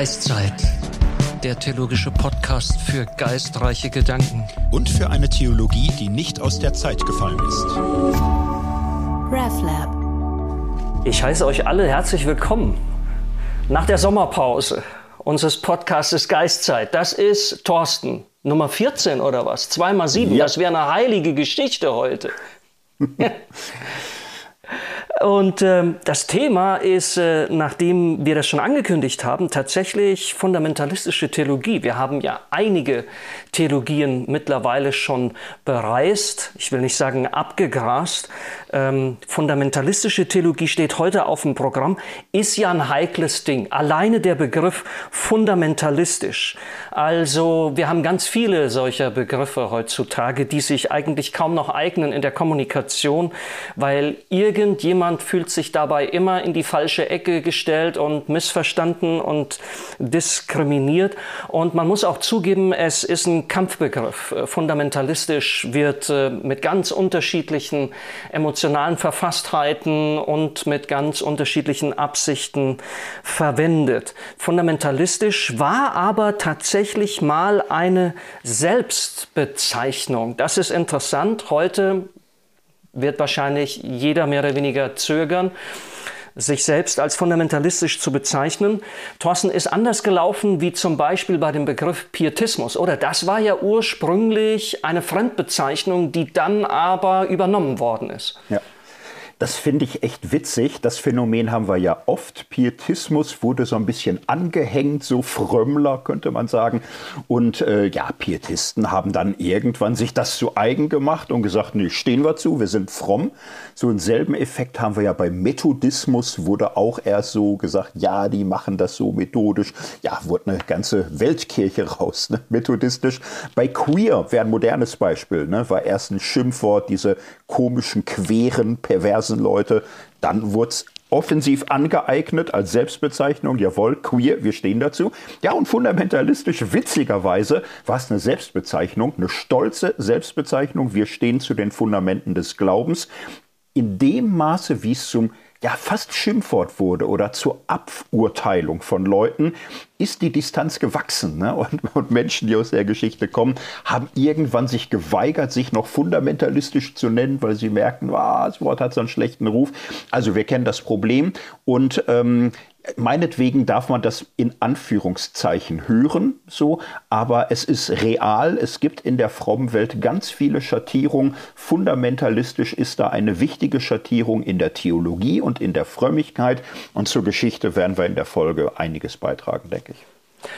Geistzeit, der theologische Podcast für geistreiche Gedanken. Und für eine Theologie, die nicht aus der Zeit gefallen ist. RefLab. Ich heiße euch alle herzlich willkommen nach der Sommerpause unseres Podcastes Geistzeit. Das ist Thorsten, Nummer 14 oder was? Zweimal sieben. Ja. Das wäre eine heilige Geschichte heute. Und ähm, das Thema ist, äh, nachdem wir das schon angekündigt haben, tatsächlich fundamentalistische Theologie. Wir haben ja einige Theologien mittlerweile schon bereist, ich will nicht sagen abgegrast. Ähm, fundamentalistische Theologie steht heute auf dem Programm, ist ja ein heikles Ding. Alleine der Begriff fundamentalistisch. Also wir haben ganz viele solcher Begriffe heutzutage, die sich eigentlich kaum noch eignen in der Kommunikation, weil irgendjemand fühlt sich dabei immer in die falsche Ecke gestellt und missverstanden und diskriminiert. Und man muss auch zugeben, es ist ein Kampfbegriff. Äh, Fundamentalistisch wird äh, mit ganz unterschiedlichen emotionalen Verfasstheiten und mit ganz unterschiedlichen Absichten verwendet. Fundamentalistisch war aber tatsächlich mal eine Selbstbezeichnung. Das ist interessant. Heute wird wahrscheinlich jeder mehr oder weniger zögern, sich selbst als fundamentalistisch zu bezeichnen. Thorsten ist anders gelaufen wie zum Beispiel bei dem Begriff Pietismus, oder? Das war ja ursprünglich eine Fremdbezeichnung, die dann aber übernommen worden ist. Ja. Das finde ich echt witzig. Das Phänomen haben wir ja oft. Pietismus wurde so ein bisschen angehängt, so Frömmler könnte man sagen. Und äh, ja, Pietisten haben dann irgendwann sich das zu eigen gemacht und gesagt, nee, stehen wir zu, wir sind fromm. So einen selben Effekt haben wir ja bei Methodismus, wurde auch erst so gesagt, ja, die machen das so methodisch. Ja, wurde eine ganze Weltkirche raus, ne? methodistisch. Bei Queer wäre ein modernes Beispiel, ne? war erst ein Schimpfwort, diese komischen, queren, perversen Leute. Dann wurde es offensiv angeeignet als Selbstbezeichnung. Jawohl, queer, wir stehen dazu. Ja, und fundamentalistisch, witzigerweise, war es eine Selbstbezeichnung, eine stolze Selbstbezeichnung. Wir stehen zu den Fundamenten des Glaubens. In dem Maße, wie es zum ja, fast Schimpfwort wurde oder zur Aburteilung von Leuten, ist die Distanz gewachsen. Ne? Und, und, Menschen, die aus der Geschichte kommen, haben irgendwann sich geweigert, sich noch fundamentalistisch zu nennen, weil sie merken, ah, das Wort hat so einen schlechten Ruf. Also wir kennen das Problem. Und ähm, Meinetwegen darf man das in Anführungszeichen hören, so, aber es ist real. Es gibt in der frommen Welt ganz viele Schattierungen. Fundamentalistisch ist da eine wichtige Schattierung in der Theologie und in der Frömmigkeit. Und zur Geschichte werden wir in der Folge einiges beitragen, denke ich.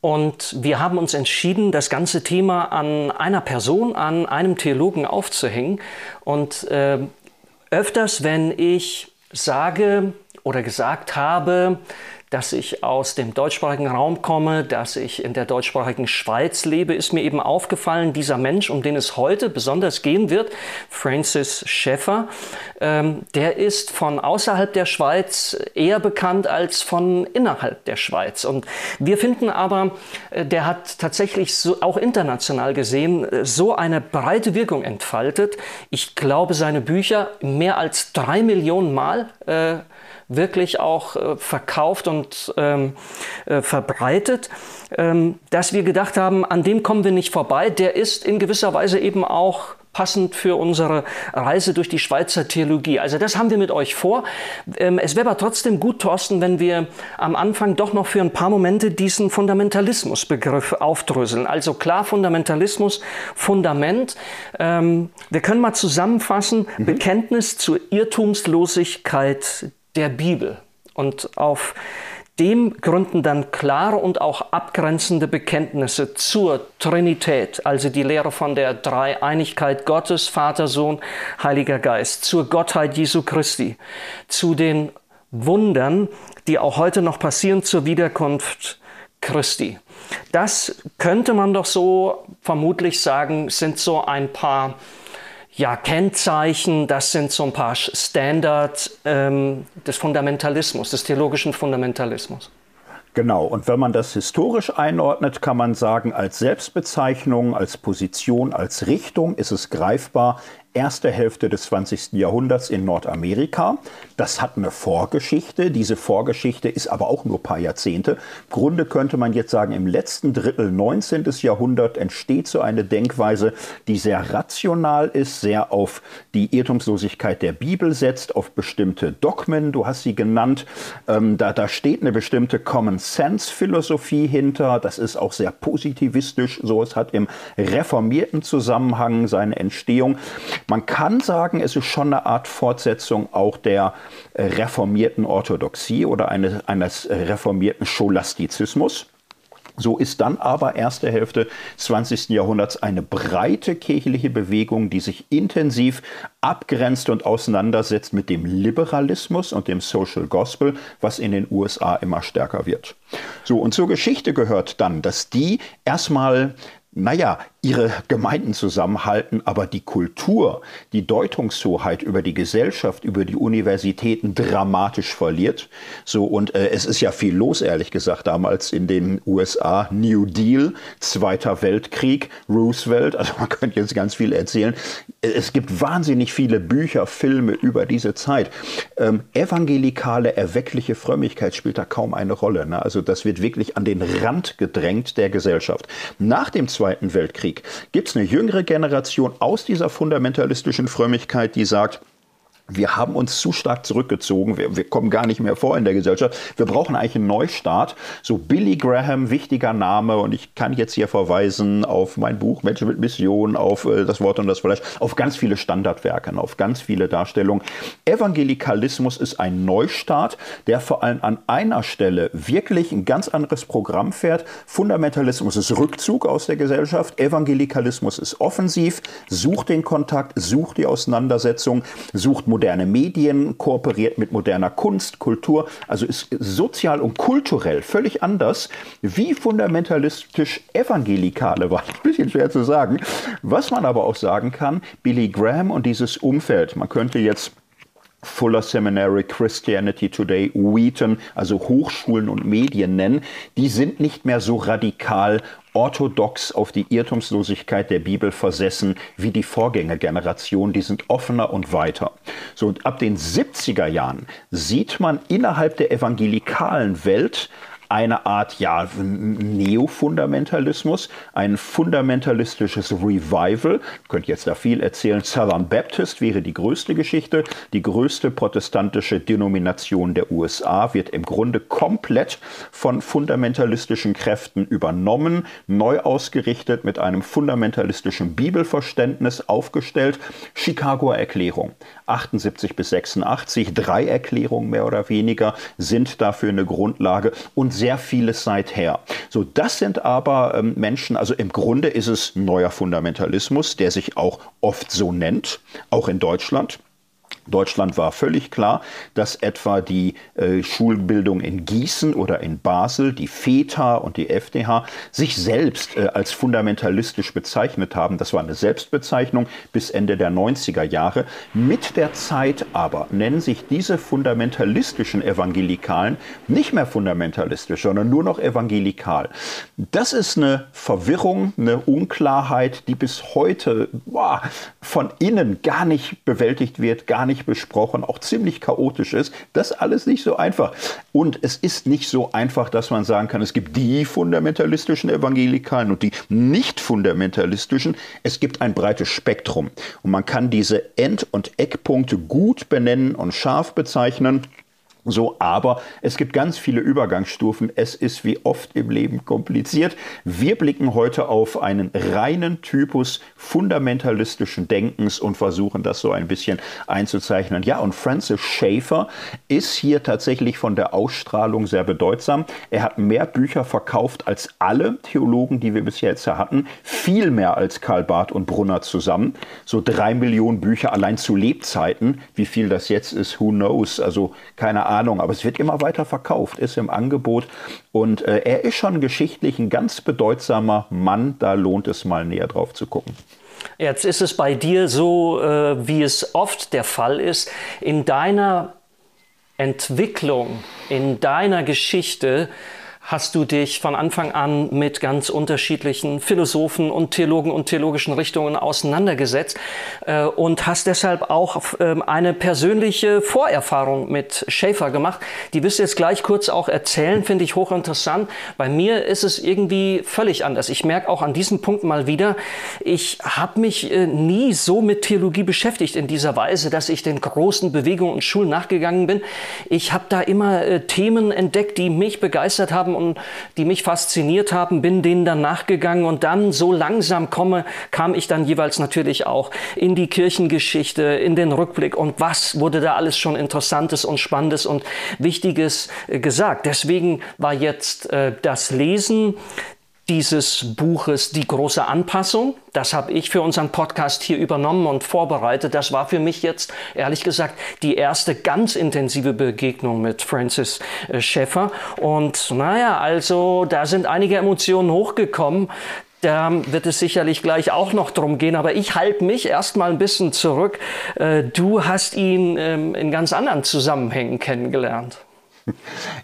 Und wir haben uns entschieden, das ganze Thema an einer Person, an einem Theologen aufzuhängen. Und äh, öfters, wenn ich sage oder gesagt habe, dass ich aus dem deutschsprachigen Raum komme, dass ich in der deutschsprachigen Schweiz lebe, ist mir eben aufgefallen, dieser Mensch, um den es heute besonders gehen wird, Francis Schäffer, ähm, der ist von außerhalb der Schweiz eher bekannt als von innerhalb der Schweiz. Und wir finden aber, äh, der hat tatsächlich so, auch international gesehen äh, so eine breite Wirkung entfaltet. Ich glaube, seine Bücher mehr als drei Millionen Mal äh, wirklich auch äh, verkauft und ähm, äh, verbreitet, ähm, dass wir gedacht haben, an dem kommen wir nicht vorbei. Der ist in gewisser Weise eben auch passend für unsere Reise durch die Schweizer Theologie. Also das haben wir mit euch vor. Ähm, es wäre aber trotzdem gut, Thorsten, wenn wir am Anfang doch noch für ein paar Momente diesen Fundamentalismusbegriff aufdröseln. Also klar, Fundamentalismus, Fundament. Ähm, wir können mal zusammenfassen, mhm. Bekenntnis zur Irrtumslosigkeit der Bibel. Und auf dem gründen dann klare und auch abgrenzende Bekenntnisse zur Trinität, also die Lehre von der Dreieinigkeit Gottes, Vater, Sohn, Heiliger Geist, zur Gottheit Jesu Christi, zu den Wundern, die auch heute noch passieren zur Wiederkunft Christi. Das könnte man doch so vermutlich sagen, sind so ein paar ja, Kennzeichen, das sind so ein paar Standards ähm, des Fundamentalismus, des theologischen Fundamentalismus. Genau, und wenn man das historisch einordnet, kann man sagen, als Selbstbezeichnung, als Position, als Richtung ist es greifbar erste Hälfte des 20. Jahrhunderts in Nordamerika. Das hat eine Vorgeschichte. Diese Vorgeschichte ist aber auch nur ein paar Jahrzehnte. Im Grunde könnte man jetzt sagen, im letzten Drittel 19. Jahrhundert entsteht so eine Denkweise, die sehr rational ist, sehr auf die Irrtumslosigkeit der Bibel setzt, auf bestimmte Dogmen. Du hast sie genannt. Ähm, da, da steht eine bestimmte Common Sense Philosophie hinter. Das ist auch sehr positivistisch. So, es hat im reformierten Zusammenhang seine Entstehung. Man kann sagen, es ist schon eine Art Fortsetzung auch der äh, reformierten Orthodoxie oder eines, eines reformierten Scholastizismus. So ist dann aber erste Hälfte 20. Jahrhunderts eine breite kirchliche Bewegung, die sich intensiv abgrenzt und auseinandersetzt mit dem Liberalismus und dem Social Gospel, was in den USA immer stärker wird. So, und zur Geschichte gehört dann, dass die erstmal naja, ihre Gemeinden zusammenhalten, aber die Kultur, die Deutungshoheit über die Gesellschaft, über die Universitäten dramatisch verliert. So, und äh, es ist ja viel los, ehrlich gesagt, damals in den USA. New Deal, Zweiter Weltkrieg, Roosevelt, also man könnte jetzt ganz viel erzählen. Es gibt wahnsinnig viele Bücher, Filme über diese Zeit. Ähm, evangelikale, erweckliche Frömmigkeit spielt da kaum eine Rolle. Ne? Also das wird wirklich an den Rand gedrängt der Gesellschaft. Nach dem Zweiten Weltkrieg gibt es eine jüngere Generation aus dieser fundamentalistischen Frömmigkeit, die sagt, wir haben uns zu stark zurückgezogen. Wir, wir, kommen gar nicht mehr vor in der Gesellschaft. Wir brauchen eigentlich einen Neustart. So Billy Graham, wichtiger Name. Und ich kann jetzt hier verweisen auf mein Buch Menschen mit Mission, auf äh, das Wort und das Fleisch, auf ganz viele Standardwerke, auf ganz viele Darstellungen. Evangelikalismus ist ein Neustart, der vor allem an einer Stelle wirklich ein ganz anderes Programm fährt. Fundamentalismus ist Rückzug aus der Gesellschaft. Evangelikalismus ist offensiv, sucht den Kontakt, sucht die Auseinandersetzung, sucht moderne Medien, kooperiert mit moderner Kunst, Kultur, also ist sozial und kulturell völlig anders, wie fundamentalistisch Evangelikale war. Ein bisschen schwer zu sagen. Was man aber auch sagen kann, Billy Graham und dieses Umfeld, man könnte jetzt Fuller Seminary, Christianity Today, Wheaton, also Hochschulen und Medien nennen, die sind nicht mehr so radikal orthodox auf die Irrtumslosigkeit der Bibel versessen wie die Vorgängergeneration, die sind offener und weiter. So, und ab den 70er Jahren sieht man innerhalb der evangelikalen Welt eine Art ja, Neofundamentalismus, ein fundamentalistisches Revival. Ich könnte jetzt da viel erzählen. Southern Baptist wäre die größte Geschichte. Die größte protestantische Denomination der USA wird im Grunde komplett von fundamentalistischen Kräften übernommen, neu ausgerichtet, mit einem fundamentalistischen Bibelverständnis aufgestellt. Chicagoer Erklärung 78 bis 86, drei Erklärungen mehr oder weniger sind dafür eine Grundlage und sehr vieles seither. So, das sind aber ähm, Menschen, also im Grunde ist es neuer Fundamentalismus, der sich auch oft so nennt, auch in Deutschland. Deutschland war völlig klar, dass etwa die äh, Schulbildung in Gießen oder in Basel, die FETA und die FDH, sich selbst äh, als fundamentalistisch bezeichnet haben. Das war eine Selbstbezeichnung bis Ende der 90er Jahre. Mit der Zeit aber nennen sich diese fundamentalistischen Evangelikalen nicht mehr fundamentalistisch, sondern nur noch evangelikal. Das ist eine Verwirrung, eine Unklarheit, die bis heute boah, von innen gar nicht bewältigt wird, gar nicht nicht besprochen, auch ziemlich chaotisch ist. Das alles nicht so einfach. Und es ist nicht so einfach, dass man sagen kann, es gibt die fundamentalistischen Evangelikalen und die nicht fundamentalistischen. Es gibt ein breites Spektrum. Und man kann diese End- und Eckpunkte gut benennen und scharf bezeichnen. So, aber es gibt ganz viele Übergangsstufen. Es ist wie oft im Leben kompliziert. Wir blicken heute auf einen reinen Typus fundamentalistischen Denkens und versuchen das so ein bisschen einzuzeichnen. Ja, und Francis Schaeffer ist hier tatsächlich von der Ausstrahlung sehr bedeutsam. Er hat mehr Bücher verkauft als alle Theologen, die wir bisher jetzt hatten. Viel mehr als Karl Barth und Brunner zusammen. So drei Millionen Bücher allein zu Lebzeiten. Wie viel das jetzt ist, who knows? Also keine Ahnung. Ahnung, aber es wird immer weiter verkauft, ist im Angebot und äh, er ist schon geschichtlich ein ganz bedeutsamer Mann, da lohnt es mal näher drauf zu gucken. Jetzt ist es bei dir so, äh, wie es oft der Fall ist, in deiner Entwicklung, in deiner Geschichte hast du dich von Anfang an mit ganz unterschiedlichen Philosophen und Theologen und theologischen Richtungen auseinandergesetzt äh, und hast deshalb auch äh, eine persönliche Vorerfahrung mit Schäfer gemacht. Die wirst du jetzt gleich kurz auch erzählen, finde ich hochinteressant. Bei mir ist es irgendwie völlig anders. Ich merke auch an diesem Punkt mal wieder, ich habe mich äh, nie so mit Theologie beschäftigt in dieser Weise, dass ich den großen Bewegungen und Schulen nachgegangen bin. Ich habe da immer äh, Themen entdeckt, die mich begeistert haben und die mich fasziniert haben, bin denen dann nachgegangen und dann so langsam komme, kam ich dann jeweils natürlich auch in die Kirchengeschichte, in den Rückblick und was wurde da alles schon Interessantes und Spannendes und Wichtiges äh, gesagt. Deswegen war jetzt äh, das Lesen dieses Buches Die große Anpassung. Das habe ich für unseren Podcast hier übernommen und vorbereitet. Das war für mich jetzt, ehrlich gesagt, die erste ganz intensive Begegnung mit Francis äh, Schäffer. Und naja, also da sind einige Emotionen hochgekommen. Da wird es sicherlich gleich auch noch drum gehen, aber ich halte mich erstmal ein bisschen zurück. Äh, du hast ihn ähm, in ganz anderen Zusammenhängen kennengelernt.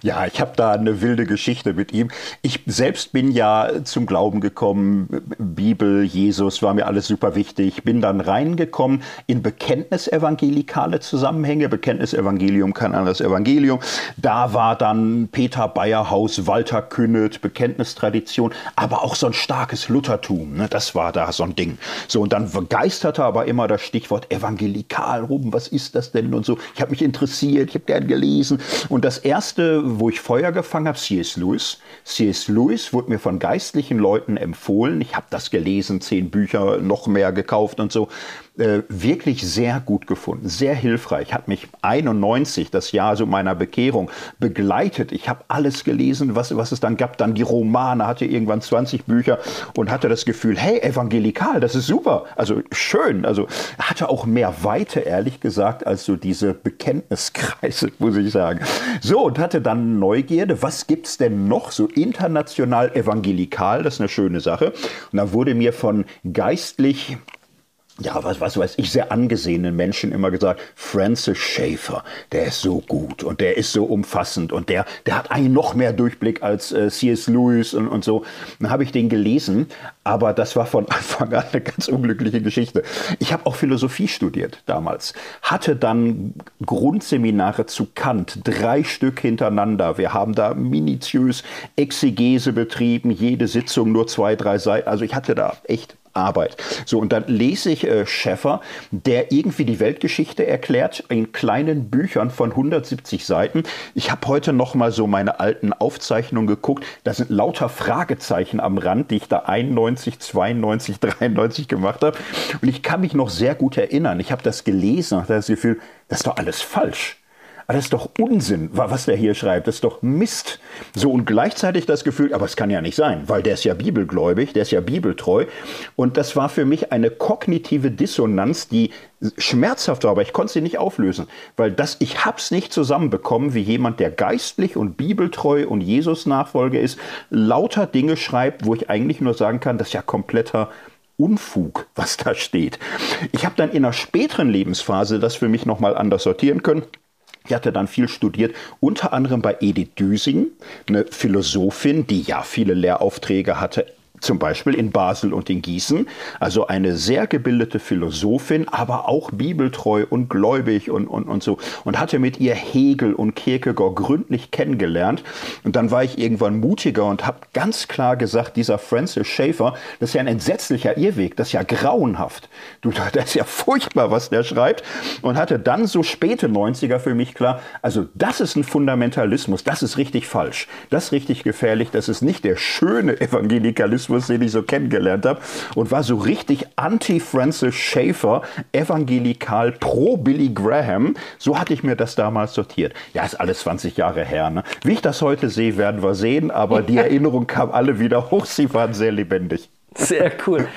Ja, ich habe da eine wilde Geschichte mit ihm. Ich selbst bin ja zum Glauben gekommen, Bibel, Jesus war mir alles super wichtig. Bin dann reingekommen in Bekenntnisevangelikale Zusammenhänge. Bekenntnisevangelium, kein anderes Evangelium. Da war dann Peter Bayerhaus, Walter Künnet, Bekenntnistradition, aber auch so ein starkes Luthertum. Ne? Das war da so ein Ding. So, und dann begeisterte aber immer das Stichwort evangelikal rum. Was ist das denn und so. Ich habe mich interessiert, ich habe gern gelesen und das erste, wo ich Feuer gefangen habe, C.S. Lewis. C.S. Lewis wurde mir von geistlichen Leuten empfohlen. Ich habe das gelesen, zehn Bücher, noch mehr gekauft und so. Äh, wirklich sehr gut gefunden, sehr hilfreich. Hat mich 91, das Jahr so meiner Bekehrung, begleitet. Ich habe alles gelesen, was, was es dann gab. Dann die Romane, hatte irgendwann 20 Bücher und hatte das Gefühl, hey, evangelikal, das ist super. Also schön. Also hatte auch mehr Weite, ehrlich gesagt, als so diese Bekenntniskreise, muss ich sagen. So, und hatte dann Neugierde, was gibt es denn noch so international evangelikal? Das ist eine schöne Sache. Und da wurde mir von geistlich ja, was, was weiß ich, sehr angesehenen Menschen immer gesagt, Francis Schaeffer, der ist so gut und der ist so umfassend und der, der hat eigentlich noch mehr Durchblick als äh, C.S. Lewis und, und so. Dann habe ich den gelesen, aber das war von Anfang an eine ganz unglückliche Geschichte. Ich habe auch Philosophie studiert damals, hatte dann Grundseminare zu Kant, drei Stück hintereinander. Wir haben da minutiös Exegese betrieben, jede Sitzung nur zwei, drei Seiten. Also ich hatte da echt Arbeit. So, und dann lese ich äh, Schäffer, der irgendwie die Weltgeschichte erklärt in kleinen Büchern von 170 Seiten. Ich habe heute noch mal so meine alten Aufzeichnungen geguckt. Da sind lauter Fragezeichen am Rand, die ich da 91, 92, 93 gemacht habe. Und ich kann mich noch sehr gut erinnern. Ich habe das gelesen, hatte das Gefühl, das ist doch alles falsch. Aber das ist doch Unsinn, was der hier schreibt. Das ist doch Mist. So und gleichzeitig das Gefühl, aber es kann ja nicht sein, weil der ist ja bibelgläubig, der ist ja bibeltreu. Und das war für mich eine kognitive Dissonanz, die schmerzhaft war, aber ich konnte sie nicht auflösen, weil das, ich hab's nicht zusammenbekommen, wie jemand, der geistlich und bibeltreu und Jesus Nachfolger ist, lauter Dinge schreibt, wo ich eigentlich nur sagen kann, das ist ja kompletter Unfug, was da steht. Ich habe dann in einer späteren Lebensphase das für mich nochmal anders sortieren können. Ich hatte dann viel studiert, unter anderem bei Edith Düsing, eine Philosophin, die ja viele Lehraufträge hatte, zum Beispiel in Basel und in Gießen. Also eine sehr gebildete Philosophin, aber auch bibeltreu und gläubig und, und, und so. Und hatte mit ihr Hegel und Kierkegaard gründlich kennengelernt. Und dann war ich irgendwann mutiger und habe ganz klar gesagt, dieser Francis Schaeffer, das ist ja ein entsetzlicher Irrweg, das ist ja grauenhaft. Du, das ist ja furchtbar, was der schreibt. Und hatte dann so späte 90er für mich klar, also das ist ein Fundamentalismus, das ist richtig falsch, das ist richtig gefährlich, das ist nicht der schöne Evangelikalismus, Journalismus, den ich so kennengelernt habe und war so richtig anti-Francis Schaeffer, evangelikal pro Billy Graham. So hatte ich mir das damals sortiert. Ja, ist alles 20 Jahre her. Ne? Wie ich das heute sehe, werden wir sehen, aber die Erinnerung kam alle wieder hoch. Sie waren sehr lebendig. Sehr cool.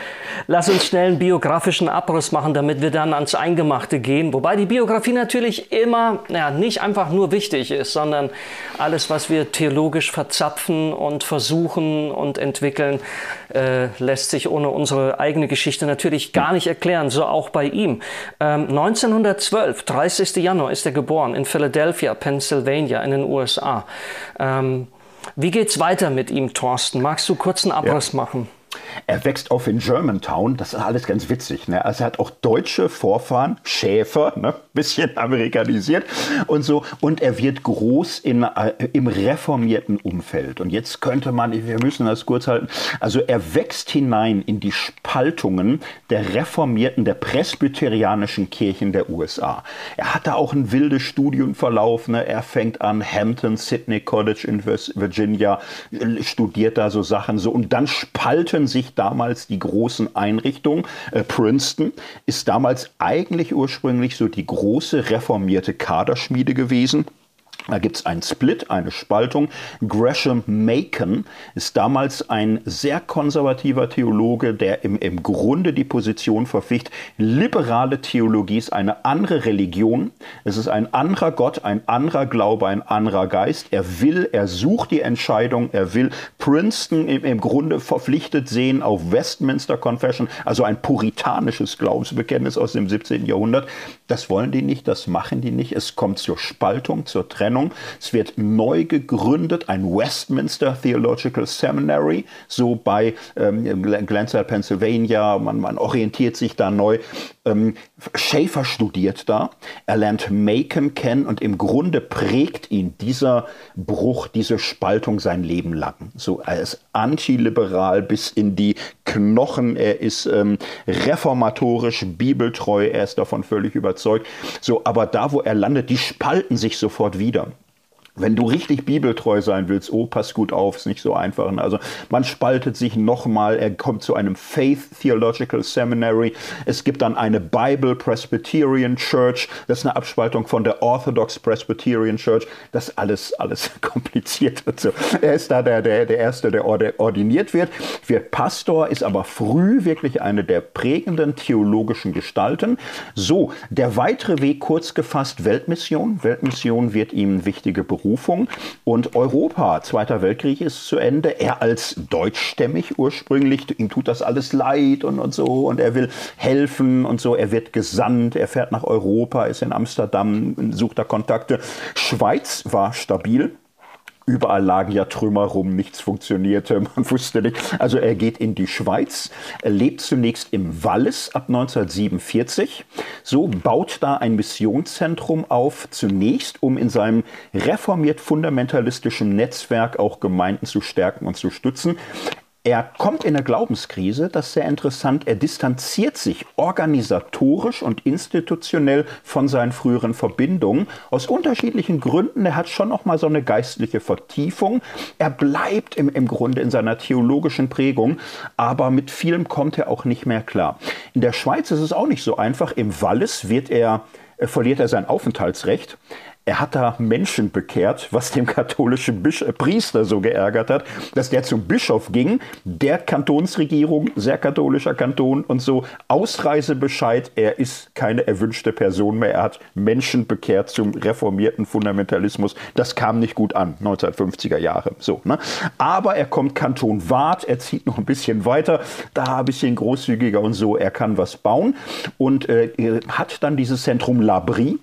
Lass uns schnell einen biografischen Abriss machen, damit wir dann ans Eingemachte gehen. Wobei die Biografie natürlich immer ja, nicht einfach nur wichtig ist, sondern alles, was wir theologisch verzapfen und versuchen und entwickeln, äh, lässt sich ohne unsere eigene Geschichte natürlich gar nicht erklären. So auch bei ihm. Ähm, 1912, 30. Januar ist er geboren in Philadelphia, Pennsylvania in den USA. Ähm, Wie geht's weiter mit ihm, Thorsten? Magst du kurz einen Abriss ja. machen? Er wächst auf in Germantown, das ist alles ganz witzig. Ne? Also er hat auch deutsche Vorfahren, Schäfer, ne? bisschen amerikanisiert und so. Und er wird groß in, äh, im reformierten Umfeld. Und jetzt könnte man, wir müssen das kurz halten, also er wächst hinein in die Spaltungen der reformierten, der presbyterianischen Kirchen der USA. Er hatte auch ein wildes Studienverlauf. Ne? Er fängt an Hampton, Sydney College in Virginia, studiert da so Sachen so. Und dann spalten sich damals die großen Einrichtungen. Äh, Princeton ist damals eigentlich ursprünglich so die große reformierte Kaderschmiede gewesen. Da gibt es einen Split, eine Spaltung. Gresham Macon ist damals ein sehr konservativer Theologe, der im, im Grunde die Position verficht, liberale Theologie ist eine andere Religion, es ist ein anderer Gott, ein anderer Glaube, ein anderer Geist. Er will, er sucht die Entscheidung, er will Princeton im, im Grunde verpflichtet sehen auf Westminster Confession, also ein puritanisches Glaubensbekenntnis aus dem 17. Jahrhundert. Das wollen die nicht, das machen die nicht. Es kommt zur Spaltung, zur Trennung. Trennung. Es wird neu gegründet, ein Westminster Theological Seminary, so bei ähm, Glenside, Pennsylvania. Man, man orientiert sich da neu. Ähm, Schaefer studiert da. Er lernt Macon kennen und im Grunde prägt ihn dieser Bruch, diese Spaltung sein Leben lang. So, ist antiliberal bis in die Knochen. Er ist ähm, reformatorisch, bibeltreu. Er ist davon völlig überzeugt. So, aber da, wo er landet, die spalten sich sofort wieder. Wenn du richtig bibeltreu sein willst, oh, pass gut auf, ist nicht so einfach. Also man spaltet sich nochmal, er kommt zu einem Faith Theological Seminary. Es gibt dann eine Bible Presbyterian Church, das ist eine Abspaltung von der Orthodox Presbyterian Church. Das alles, alles kompliziert. Also er ist da der, der, der Erste, der ordiniert wird, wird Pastor, ist aber früh wirklich eine der prägenden theologischen Gestalten. So, der weitere Weg, kurz gefasst, Weltmission. Weltmission wird ihm wichtige Berufung Berufung. Und Europa, Zweiter Weltkrieg ist zu Ende. Er als deutschstämmig ursprünglich, ihm tut das alles leid und, und so und er will helfen und so. Er wird gesandt, er fährt nach Europa, ist in Amsterdam, sucht da Kontakte. Schweiz war stabil. Überall lagen ja Trümmer rum, nichts funktionierte, man wusste nicht. Also er geht in die Schweiz, er lebt zunächst im Wallis ab 1947. So baut da ein Missionszentrum auf, zunächst um in seinem reformiert fundamentalistischen Netzwerk auch Gemeinden zu stärken und zu stützen. Er kommt in eine Glaubenskrise, das ist sehr interessant. Er distanziert sich organisatorisch und institutionell von seinen früheren Verbindungen aus unterschiedlichen Gründen. Er hat schon noch mal so eine geistliche Vertiefung. Er bleibt im, im Grunde in seiner theologischen Prägung, aber mit vielem kommt er auch nicht mehr klar. In der Schweiz ist es auch nicht so einfach. Im Wallis wird er äh, verliert er sein Aufenthaltsrecht. Er hat da Menschen bekehrt, was dem katholischen Bisch äh, Priester so geärgert hat, dass der zum Bischof ging, der Kantonsregierung, sehr katholischer Kanton und so, Ausreisebescheid, er ist keine erwünschte Person mehr, er hat Menschen bekehrt zum reformierten Fundamentalismus. Das kam nicht gut an, 1950er Jahre. So, ne? Aber er kommt Kanton Waadt, er zieht noch ein bisschen weiter, da ein bisschen großzügiger und so, er kann was bauen und äh, hat dann dieses Zentrum Labri,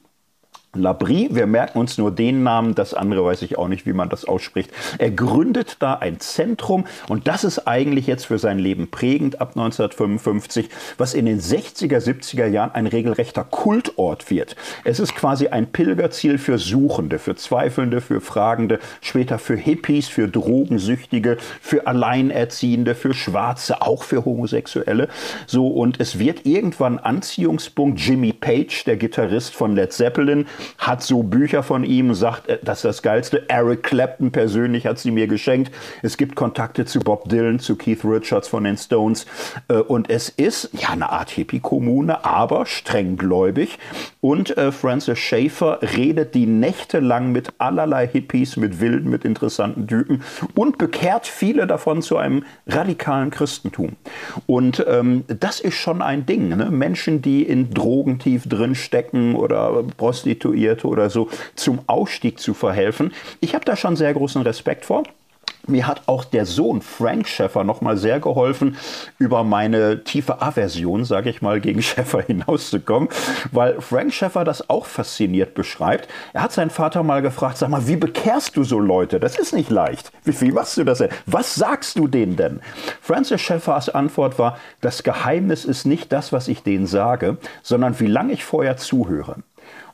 Labrie, wir merken uns nur den Namen, das andere weiß ich auch nicht, wie man das ausspricht. Er gründet da ein Zentrum und das ist eigentlich jetzt für sein Leben prägend ab 1955, was in den 60er, 70er Jahren ein regelrechter Kultort wird. Es ist quasi ein Pilgerziel für Suchende, für Zweifelnde, für Fragende, später für Hippies, für Drogensüchtige, für Alleinerziehende, für Schwarze, auch für Homosexuelle. So und es wird irgendwann Anziehungspunkt Jimmy Page, der Gitarrist von Led Zeppelin, hat so Bücher von ihm, sagt, äh, das ist das Geilste. Eric Clapton persönlich hat sie mir geschenkt. Es gibt Kontakte zu Bob Dylan, zu Keith Richards von den Stones. Äh, und es ist ja eine Art Hippie-Kommune, aber streng gläubig. Und äh, Francis Schaeffer redet die Nächte lang mit allerlei Hippies, mit wilden, mit interessanten Typen und bekehrt viele davon zu einem radikalen Christentum. Und ähm, das ist schon ein Ding. Ne? Menschen, die in Drogen tief drin stecken oder Prostituierte, Prostituierte oder so zum Ausstieg zu verhelfen. Ich habe da schon sehr großen Respekt vor. Mir hat auch der Sohn Frank Schäffer nochmal sehr geholfen, über meine tiefe Aversion, sage ich mal, gegen Schäffer hinauszukommen, weil Frank Schäffer das auch fasziniert beschreibt. Er hat seinen Vater mal gefragt, sag mal, wie bekehrst du so Leute? Das ist nicht leicht. Wie, wie machst du das denn? Was sagst du denen denn? Francis Schäffers Antwort war, das Geheimnis ist nicht das, was ich denen sage, sondern wie lange ich vorher zuhöre.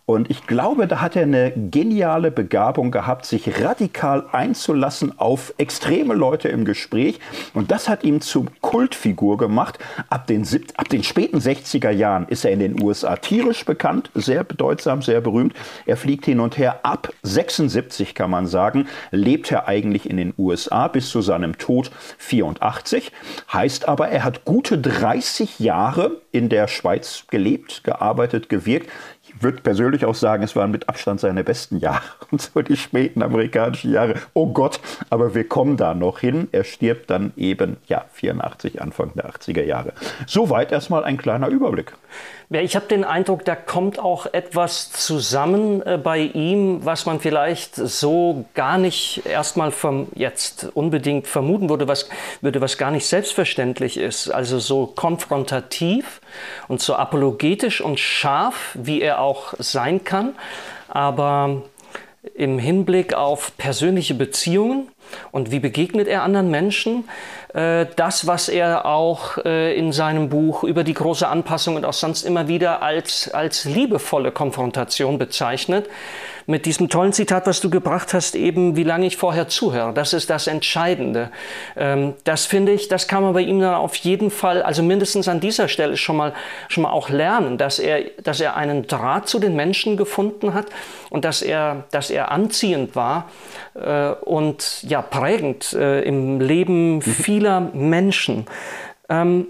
Und ich glaube, da hat er eine geniale Begabung gehabt, sich radikal einzulassen auf extreme Leute im Gespräch. Und das hat ihn zum Kultfigur gemacht. Ab den, ab den späten 60er Jahren ist er in den USA tierisch bekannt, sehr bedeutsam, sehr berühmt. Er fliegt hin und her. Ab 76 kann man sagen, lebt er eigentlich in den USA bis zu seinem Tod 84. Heißt aber, er hat gute 30 Jahre in der Schweiz gelebt, gearbeitet, gewirkt würde persönlich auch sagen, es waren mit Abstand seine besten Jahre. Und so die späten amerikanischen Jahre. Oh Gott, aber wir kommen da noch hin. Er stirbt dann eben, ja, 84, Anfang der 80er Jahre. Soweit erstmal ein kleiner Überblick. Ich habe den Eindruck, da kommt auch etwas zusammen äh, bei ihm, was man vielleicht so gar nicht erstmal vom, jetzt unbedingt vermuten würde was, würde, was gar nicht selbstverständlich ist. Also so konfrontativ und so apologetisch und scharf, wie er auch sein kann, aber im Hinblick auf persönliche Beziehungen und wie begegnet er anderen Menschen, das, was er auch äh, in seinem Buch über die große Anpassung und auch sonst immer wieder als, als liebevolle Konfrontation bezeichnet, mit diesem tollen Zitat, was du gebracht hast, eben, wie lange ich vorher zuhöre. Das ist das Entscheidende. Ähm, das finde ich, das kann man bei ihm dann auf jeden Fall, also mindestens an dieser Stelle schon mal, schon mal auch lernen, dass er, dass er einen Draht zu den Menschen gefunden hat und dass er, dass er anziehend war äh, und ja, prägend äh, im Leben mhm. vieler Menschen. Ähm,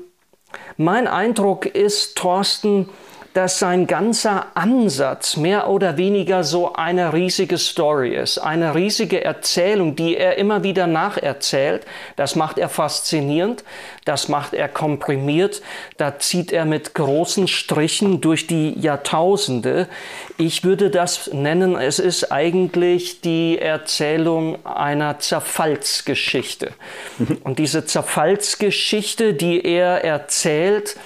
mein Eindruck ist, Thorsten, dass sein ganzer Ansatz mehr oder weniger so eine riesige Story ist, eine riesige Erzählung, die er immer wieder nacherzählt. Das macht er faszinierend, das macht er komprimiert, da zieht er mit großen Strichen durch die Jahrtausende. Ich würde das nennen, es ist eigentlich die Erzählung einer Zerfallsgeschichte. Und diese Zerfallsgeschichte, die er erzählt,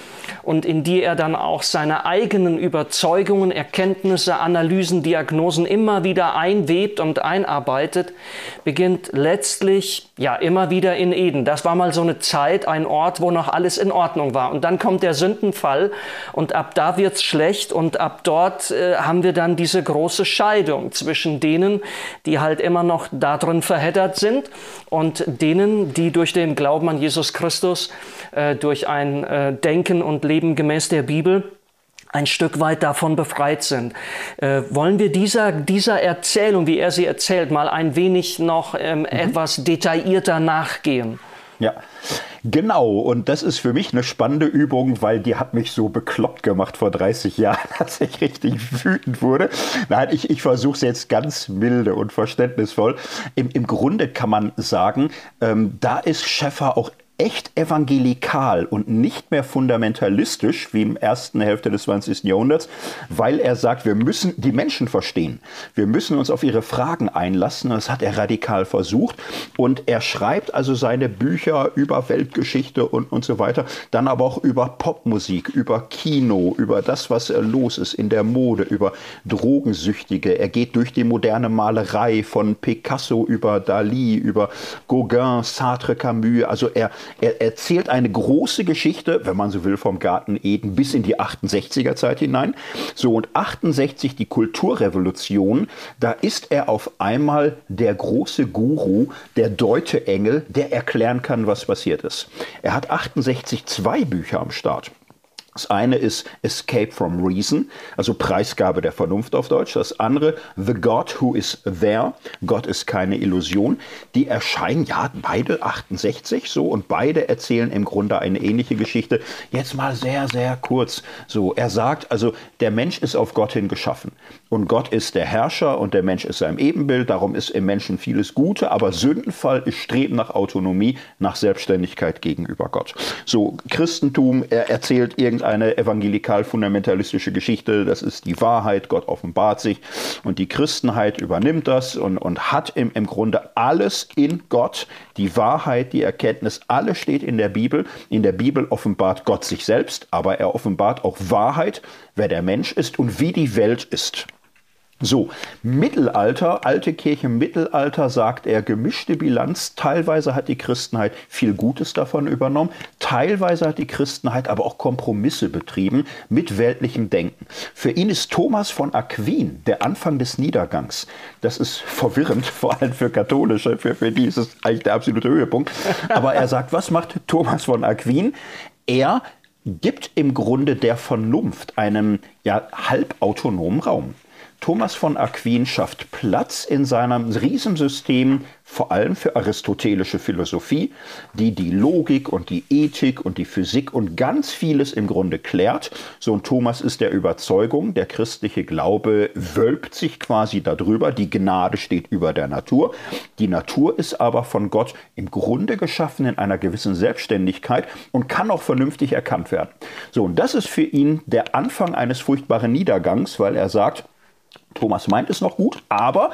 und in die er dann auch seine eigenen Überzeugungen, Erkenntnisse, Analysen, Diagnosen immer wieder einwebt und einarbeitet, beginnt letztlich ja immer wieder in Eden. Das war mal so eine Zeit, ein Ort, wo noch alles in Ordnung war. Und dann kommt der Sündenfall und ab da wird's schlecht und ab dort äh, haben wir dann diese große Scheidung zwischen denen, die halt immer noch darin verheddert sind und denen, die durch den Glauben an Jesus Christus, äh, durch ein äh, Denken und Leben gemäß der Bibel ein Stück weit davon befreit sind. Äh, wollen wir dieser, dieser Erzählung, wie er sie erzählt, mal ein wenig noch ähm, mhm. etwas detaillierter nachgehen? Ja, genau. Und das ist für mich eine spannende Übung, weil die hat mich so bekloppt gemacht vor 30 Jahren, dass ich richtig wütend wurde. Nein, ich, ich versuche es jetzt ganz milde und verständnisvoll. Im, Im Grunde kann man sagen, ähm, da ist Schäffer auch echt evangelikal und nicht mehr fundamentalistisch wie im ersten Hälfte des 20. Jahrhunderts, weil er sagt, wir müssen die Menschen verstehen. Wir müssen uns auf ihre Fragen einlassen. Das hat er radikal versucht. Und er schreibt also seine Bücher über Weltgeschichte und, und so weiter, dann aber auch über Popmusik, über Kino, über das, was los ist in der Mode, über Drogensüchtige. Er geht durch die moderne Malerei von Picasso über Dali, über Gauguin, Sartre, Camus. Also er, er erzählt eine große Geschichte, wenn man so will, vom Garten Eden bis in die 68er Zeit hinein. So und 68 die Kulturrevolution, da ist er auf einmal der große Guru, der Deuteengel, der erklären kann, was passiert ist. Er hat 68 zwei Bücher am Start. Das eine ist Escape from Reason, also Preisgabe der Vernunft auf Deutsch. Das andere The God Who is There, Gott ist keine Illusion. Die erscheinen ja beide 68 so und beide erzählen im Grunde eine ähnliche Geschichte. Jetzt mal sehr, sehr kurz. So, er sagt also, der Mensch ist auf Gott hin geschaffen und Gott ist der Herrscher und der Mensch ist sein Ebenbild. Darum ist im Menschen vieles Gute, aber Sündenfall ist Streben nach Autonomie, nach Selbstständigkeit gegenüber Gott. So, Christentum, er erzählt irgendein eine evangelikal-fundamentalistische Geschichte, das ist die Wahrheit, Gott offenbart sich und die Christenheit übernimmt das und, und hat im, im Grunde alles in Gott, die Wahrheit, die Erkenntnis, alles steht in der Bibel. In der Bibel offenbart Gott sich selbst, aber er offenbart auch Wahrheit, wer der Mensch ist und wie die Welt ist. So, Mittelalter, alte Kirche Mittelalter, sagt er, gemischte Bilanz. Teilweise hat die Christenheit viel Gutes davon übernommen, teilweise hat die Christenheit aber auch Kompromisse betrieben mit weltlichem Denken. Für ihn ist Thomas von Aquin der Anfang des Niedergangs. Das ist verwirrend, vor allem für Katholische, für, für die ist es eigentlich der absolute Höhepunkt. Aber er sagt, was macht Thomas von Aquin? Er gibt im Grunde der Vernunft einen ja, halbautonomen Raum. Thomas von Aquin schafft Platz in seinem Riesensystem, vor allem für aristotelische Philosophie, die die Logik und die Ethik und die Physik und ganz vieles im Grunde klärt. So und Thomas ist der Überzeugung, der christliche Glaube wölbt sich quasi darüber, die Gnade steht über der Natur. Die Natur ist aber von Gott im Grunde geschaffen in einer gewissen Selbstständigkeit und kann auch vernünftig erkannt werden. So und das ist für ihn der Anfang eines furchtbaren Niedergangs, weil er sagt, Thomas meint es noch gut, aber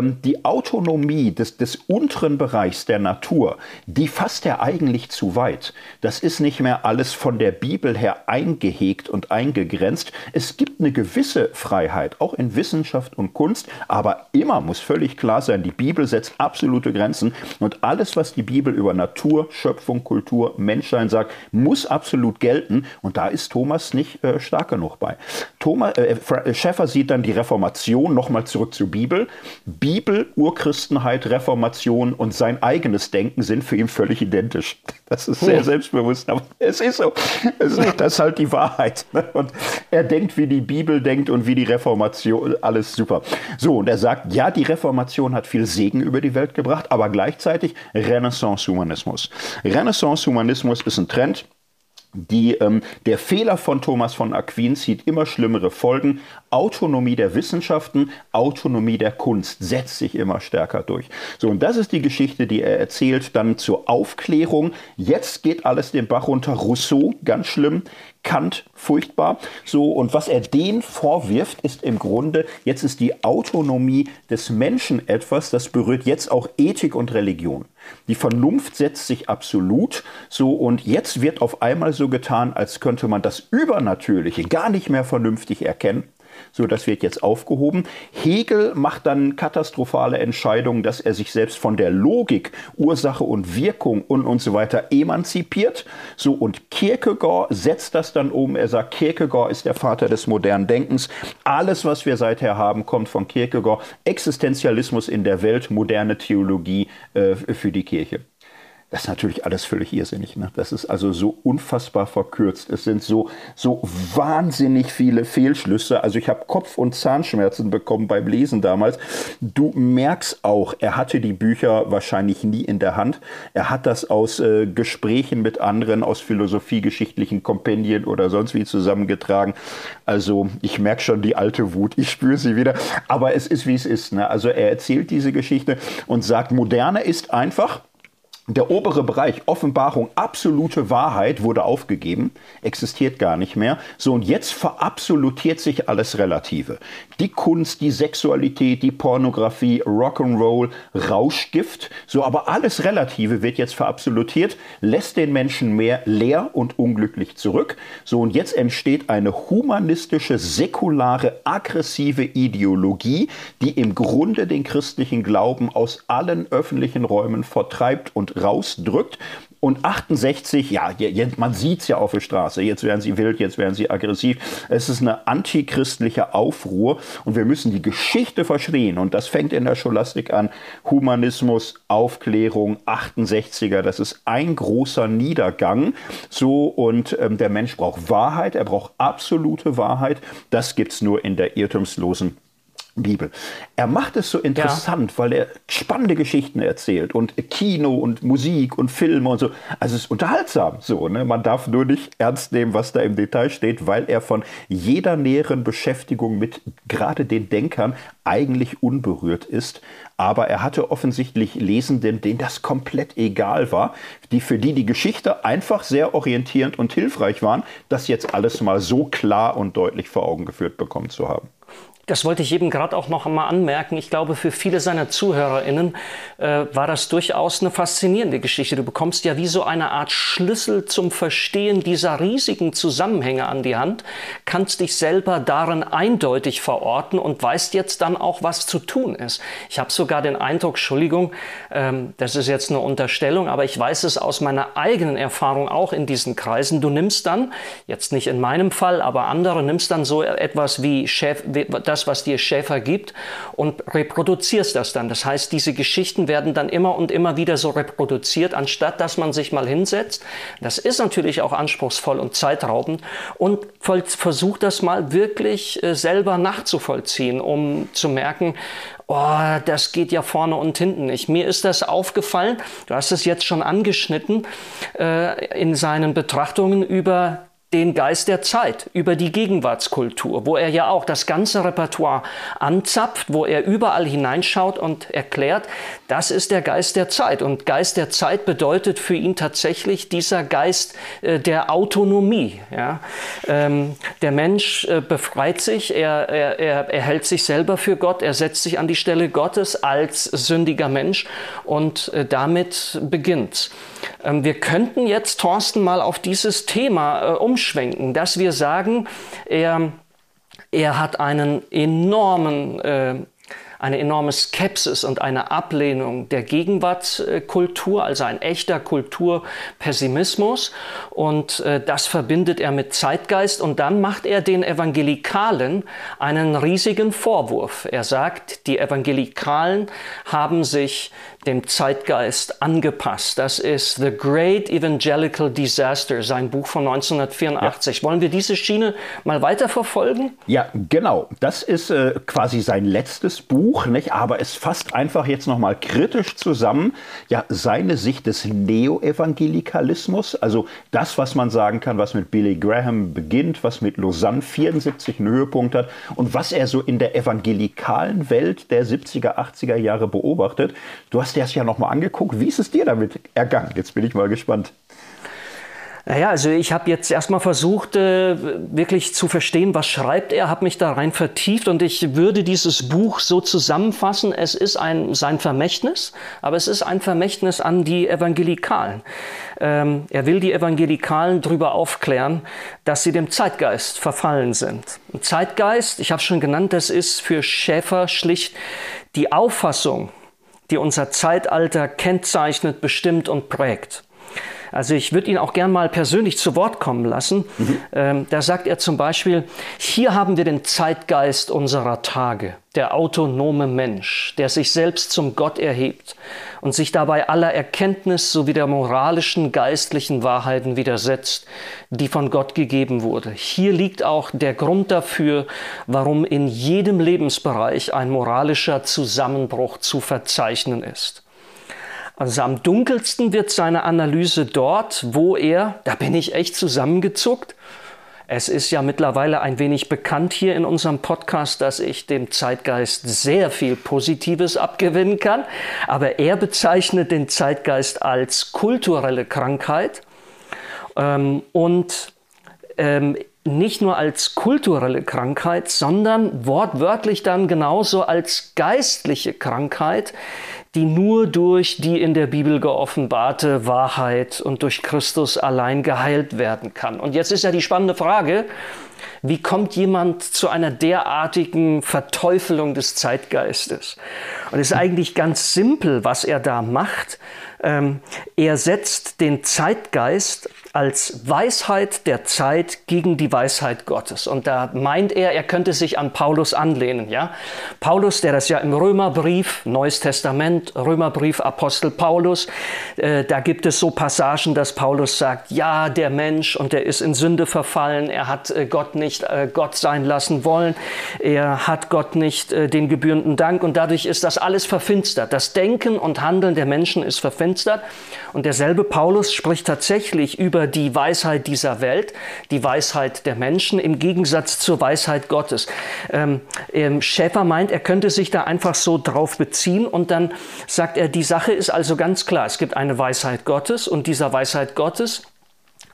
die Autonomie des, des unteren Bereichs der Natur, die fasst er eigentlich zu weit. Das ist nicht mehr alles von der Bibel her eingehegt und eingegrenzt. Es gibt eine gewisse Freiheit, auch in Wissenschaft und Kunst, aber immer muss völlig klar sein, die Bibel setzt absolute Grenzen und alles, was die Bibel über Natur, Schöpfung, Kultur, Menschsein sagt, muss absolut gelten und da ist Thomas nicht äh, stark genug bei. Thomas, äh, Schäffer sieht dann die Reformation, nochmal zurück zur Bibel. Bibel, Urchristenheit, Reformation und sein eigenes Denken sind für ihn völlig identisch. Das ist sehr selbstbewusst, aber es ist so. Das ist halt die Wahrheit. Ne? Und er denkt, wie die Bibel denkt und wie die Reformation, alles super. So, und er sagt, ja, die Reformation hat viel Segen über die Welt gebracht, aber gleichzeitig Renaissance-Humanismus. Renaissance-Humanismus ist ein Trend, die, ähm, der Fehler von Thomas von Aquin zieht immer schlimmere Folgen. Autonomie der Wissenschaften, Autonomie der Kunst setzt sich immer stärker durch. So, und das ist die Geschichte, die er erzählt, dann zur Aufklärung. Jetzt geht alles den Bach runter. Rousseau, ganz schlimm. Kant furchtbar. So, und was er denen vorwirft, ist im Grunde, jetzt ist die Autonomie des Menschen etwas, das berührt jetzt auch Ethik und Religion. Die Vernunft setzt sich absolut so und jetzt wird auf einmal so getan, als könnte man das Übernatürliche gar nicht mehr vernünftig erkennen. So, das wird jetzt aufgehoben. Hegel macht dann katastrophale Entscheidungen, dass er sich selbst von der Logik, Ursache und Wirkung und, und so weiter emanzipiert. So, und Kierkegaard setzt das dann um. Er sagt, Kierkegaard ist der Vater des modernen Denkens. Alles, was wir seither haben, kommt von Kierkegaard. Existenzialismus in der Welt, moderne Theologie äh, für die Kirche. Das ist natürlich alles völlig irrsinnig. Ne? Das ist also so unfassbar verkürzt. Es sind so, so wahnsinnig viele Fehlschlüsse. Also ich habe Kopf- und Zahnschmerzen bekommen beim Lesen damals. Du merkst auch, er hatte die Bücher wahrscheinlich nie in der Hand. Er hat das aus äh, Gesprächen mit anderen, aus philosophiegeschichtlichen Kompendien oder sonst wie zusammengetragen. Also ich merke schon die alte Wut. Ich spüre sie wieder. Aber es ist, wie es ist. Ne? Also er erzählt diese Geschichte und sagt, Moderne ist einfach der obere Bereich, Offenbarung, absolute Wahrheit, wurde aufgegeben, existiert gar nicht mehr. So, und jetzt verabsolutiert sich alles Relative. Die Kunst, die Sexualität, die Pornografie, Rock'n'Roll, Rauschgift, so, aber alles Relative wird jetzt verabsolutiert, lässt den Menschen mehr leer und unglücklich zurück. So, und jetzt entsteht eine humanistische, säkulare, aggressive Ideologie, die im Grunde den christlichen Glauben aus allen öffentlichen Räumen vertreibt und rausdrückt. Und 68, ja, man sieht es ja auf der Straße, jetzt werden sie wild, jetzt werden sie aggressiv. Es ist eine antichristliche Aufruhr und wir müssen die Geschichte verstehen. Und das fängt in der Scholastik an. Humanismus, Aufklärung, 68er, das ist ein großer Niedergang. So, und ähm, der Mensch braucht Wahrheit, er braucht absolute Wahrheit. Das gibt es nur in der irrtumslosen Bibel. Er macht es so interessant, ja. weil er spannende Geschichten erzählt und Kino und Musik und Filme und so. Also es ist unterhaltsam so. Ne? Man darf nur nicht ernst nehmen, was da im Detail steht, weil er von jeder näheren Beschäftigung mit gerade den Denkern eigentlich unberührt ist. Aber er hatte offensichtlich Lesenden, denen das komplett egal war, die für die die Geschichte einfach sehr orientierend und hilfreich waren, das jetzt alles mal so klar und deutlich vor Augen geführt bekommen zu haben. Das wollte ich eben gerade auch noch einmal anmerken. Ich glaube, für viele seiner ZuhörerInnen äh, war das durchaus eine faszinierende Geschichte. Du bekommst ja wie so eine Art Schlüssel zum Verstehen dieser riesigen Zusammenhänge an die Hand, kannst dich selber darin eindeutig verorten und weißt jetzt dann auch, was zu tun ist. Ich habe sogar den Eindruck, Entschuldigung, ähm, das ist jetzt eine Unterstellung, aber ich weiß es aus meiner eigenen Erfahrung auch in diesen Kreisen. Du nimmst dann, jetzt nicht in meinem Fall, aber andere, nimmst dann so etwas wie Chef, das, was dir Schäfer gibt und reproduzierst das dann. Das heißt, diese Geschichten werden dann immer und immer wieder so reproduziert, anstatt dass man sich mal hinsetzt. Das ist natürlich auch anspruchsvoll und zeitraubend und versucht das mal wirklich äh, selber nachzuvollziehen, um zu merken, Oh, das geht ja vorne und hinten nicht. Mir ist das aufgefallen, du hast es jetzt schon angeschnitten, äh, in seinen Betrachtungen über den Geist der Zeit, über die Gegenwartskultur, wo er ja auch das ganze Repertoire anzapft, wo er überall hineinschaut und erklärt, das ist der Geist der Zeit. Und Geist der Zeit bedeutet für ihn tatsächlich dieser Geist äh, der Autonomie. Ja? Ähm, der Mensch äh, befreit sich, er, er, er, hält sich selber für Gott, er setzt sich an die Stelle Gottes als sündiger Mensch und äh, damit beginnt. Ähm, wir könnten jetzt, Thorsten, mal auf dieses Thema äh, umschwenken, dass wir sagen, er, er hat einen enormen äh, eine enorme Skepsis und eine Ablehnung der Gegenwartskultur, also ein echter Kulturpessimismus. Und äh, das verbindet er mit Zeitgeist. Und dann macht er den Evangelikalen einen riesigen Vorwurf. Er sagt, die Evangelikalen haben sich dem Zeitgeist angepasst. Das ist The Great Evangelical Disaster, sein Buch von 1984. Ja. Wollen wir diese Schiene mal weiterverfolgen? Ja, genau. Das ist äh, quasi sein letztes Buch, nicht? aber es fasst einfach jetzt nochmal kritisch zusammen, ja, seine Sicht des Neo-Evangelikalismus, also das, was man sagen kann, was mit Billy Graham beginnt, was mit Lausanne 74 einen Höhepunkt hat und was er so in der evangelikalen Welt der 70er, 80er Jahre beobachtet. Du hast hast dir das ja nochmal angeguckt. Wie ist es dir damit ergangen? Jetzt bin ich mal gespannt. Naja, also ich habe jetzt erstmal versucht, äh, wirklich zu verstehen, was schreibt er, habe mich da rein vertieft und ich würde dieses Buch so zusammenfassen, es ist ein, sein Vermächtnis, aber es ist ein Vermächtnis an die Evangelikalen. Ähm, er will die Evangelikalen darüber aufklären, dass sie dem Zeitgeist verfallen sind. Zeitgeist, ich habe schon genannt, das ist für Schäfer schlicht die Auffassung, die unser Zeitalter kennzeichnet, bestimmt und prägt. Also ich würde ihn auch gern mal persönlich zu Wort kommen lassen. Mhm. Ähm, da sagt er zum Beispiel, hier haben wir den Zeitgeist unserer Tage, der autonome Mensch, der sich selbst zum Gott erhebt und sich dabei aller Erkenntnis sowie der moralischen, geistlichen Wahrheiten widersetzt, die von Gott gegeben wurde. Hier liegt auch der Grund dafür, warum in jedem Lebensbereich ein moralischer Zusammenbruch zu verzeichnen ist. Also am dunkelsten wird seine Analyse dort, wo er, da bin ich echt zusammengezuckt, es ist ja mittlerweile ein wenig bekannt hier in unserem Podcast, dass ich dem Zeitgeist sehr viel Positives abgewinnen kann. Aber er bezeichnet den Zeitgeist als kulturelle Krankheit. Ähm, und ähm, nicht nur als kulturelle Krankheit, sondern wortwörtlich dann genauso als geistliche Krankheit, die nur durch die in der Bibel geoffenbarte Wahrheit und durch Christus allein geheilt werden kann. Und jetzt ist ja die spannende Frage, wie kommt jemand zu einer derartigen Verteufelung des Zeitgeistes? Und es ist eigentlich ganz simpel, was er da macht. Ähm, er setzt den Zeitgeist als Weisheit der Zeit gegen die Weisheit Gottes. Und da meint er, er könnte sich an Paulus anlehnen. Ja? Paulus, der das ja im Römerbrief, Neues Testament, Römerbrief, Apostel Paulus, äh, da gibt es so Passagen, dass Paulus sagt, ja, der Mensch und der ist in Sünde verfallen, er hat äh, Gott nicht äh, Gott sein lassen wollen. Er hat Gott nicht äh, den gebührenden Dank und dadurch ist das alles verfinstert. Das Denken und Handeln der Menschen ist verfinstert. Und derselbe Paulus spricht tatsächlich über die Weisheit dieser Welt, die Weisheit der Menschen im Gegensatz zur Weisheit Gottes. Ähm, ähm, Schäfer meint, er könnte sich da einfach so drauf beziehen und dann sagt er, die Sache ist also ganz klar. Es gibt eine Weisheit Gottes und dieser Weisheit Gottes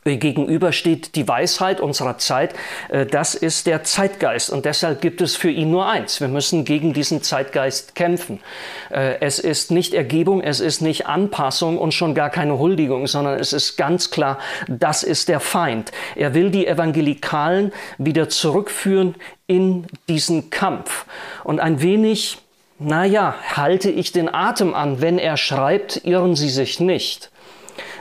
gegenüber steht die Weisheit unserer Zeit. Äh, das ist der Zeitgeist und deshalb gibt es für ihn nur eins. Wir müssen gegen diesen Zeitgeist kämpfen. Äh, es ist nicht Ergebung, es ist nicht Anpassung und schon gar keine Huldigung, sondern es ist ganz klar, das ist der Feind. Er will die Evangelikalen wieder zurückführen in diesen Kampf und ein wenig naja, halte ich den Atem an, wenn er schreibt, irren Sie sich nicht.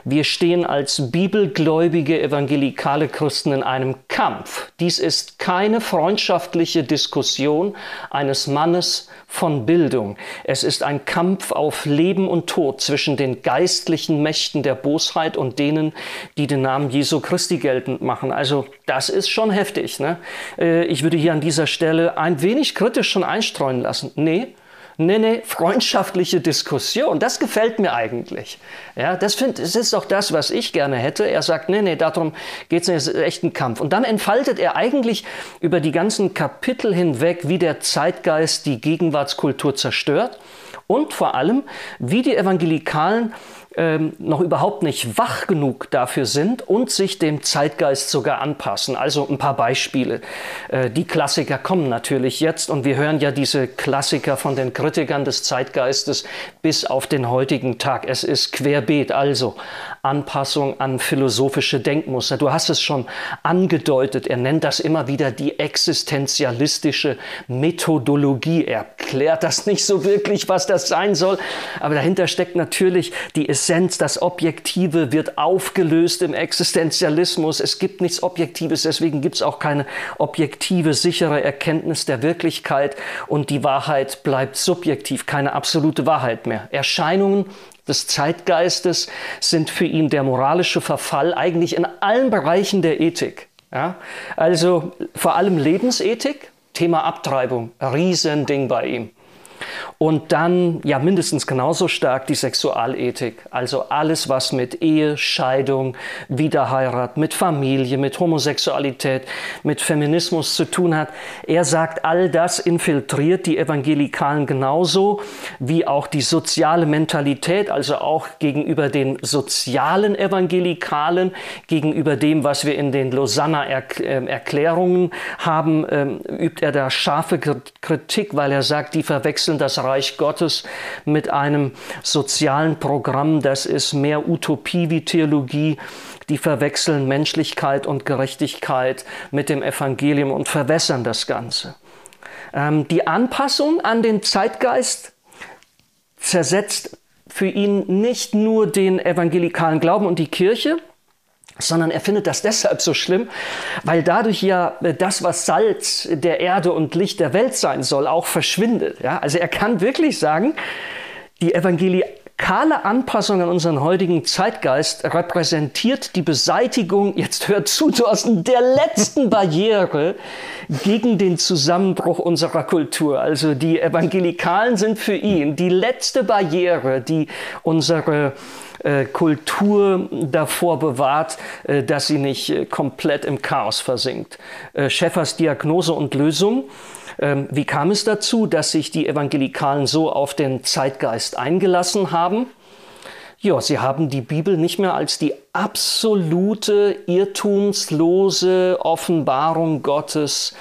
Wir stehen als bibelgläubige evangelikale Christen in einem Kampf. Dies ist keine freundschaftliche Diskussion eines Mannes von Bildung. Es ist ein Kampf auf Leben und Tod zwischen den geistlichen Mächten der Bosheit und denen, die den Namen Jesu Christi geltend machen. Also das ist schon heftig. Ne? Äh, ich würde hier an dieser Stelle ein wenig kritisch schon einstreuen lassen. Nee, Nee, nee, freundschaftliche Diskussion. Das gefällt mir eigentlich. Ja, das, find, das ist auch das, was ich gerne hätte. Er sagt, nee, nee, darum geht es nicht, es ist echt ein Kampf. Und dann entfaltet er eigentlich über die ganzen Kapitel hinweg, wie der Zeitgeist die Gegenwartskultur zerstört und vor allem, wie die Evangelikalen ähm, noch überhaupt nicht wach genug dafür sind und sich dem Zeitgeist sogar anpassen. Also ein paar Beispiele. Äh, die Klassiker kommen natürlich jetzt und wir hören ja diese Klassiker von den Kritikern des Zeitgeistes bis auf den heutigen Tag. Es ist querbeet, also Anpassung an philosophische Denkmuster. Du hast es schon angedeutet, er nennt das immer wieder die existenzialistische Methodologie. Er klärt das nicht so wirklich, was das sein soll, aber dahinter steckt natürlich die Essenz, das Objektive wird aufgelöst im Existenzialismus. Es gibt nichts Objektives, deswegen gibt es auch keine objektive, sichere Erkenntnis der Wirklichkeit und die Wahrheit bleibt subjektiv, keine absolute Wahrheit mehr. Erscheinungen des Zeitgeistes sind für ihn der moralische Verfall eigentlich in allen Bereichen der Ethik. Ja? Also vor allem Lebensethik, Thema Abtreibung, Riesending bei ihm. Und dann ja mindestens genauso stark die Sexualethik, also alles, was mit Ehe, Scheidung, Wiederheirat, mit Familie, mit Homosexualität, mit Feminismus zu tun hat. Er sagt, all das infiltriert die Evangelikalen genauso wie auch die soziale Mentalität, also auch gegenüber den sozialen Evangelikalen, gegenüber dem, was wir in den Lausanner ähm, haben, ähm, übt er da scharfe Kritik, weil er sagt, die verwechseln das Reich Gottes mit einem sozialen Programm, das ist mehr Utopie wie Theologie. Die verwechseln Menschlichkeit und Gerechtigkeit mit dem Evangelium und verwässern das Ganze. Ähm, die Anpassung an den Zeitgeist zersetzt für ihn nicht nur den evangelikalen Glauben und die Kirche, sondern er findet das deshalb so schlimm, weil dadurch ja äh, das, was Salz der Erde und Licht der Welt sein soll, auch verschwindet. Ja? Also er kann wirklich sagen, die evangelikale Anpassung an unseren heutigen Zeitgeist repräsentiert die Beseitigung, jetzt hört zu, Thorsten, der letzten Barriere gegen den Zusammenbruch unserer Kultur. Also die Evangelikalen sind für ihn die letzte Barriere, die unsere Kultur davor bewahrt, äh, dass sie nicht äh, komplett im Chaos versinkt. Schäffers Diagnose und Lösung. Ähm, wie kam es dazu, dass sich die Evangelikalen so auf den Zeitgeist eingelassen haben? Ja, sie haben die Bibel nicht mehr als die absolute, irrtumslose Offenbarung Gottes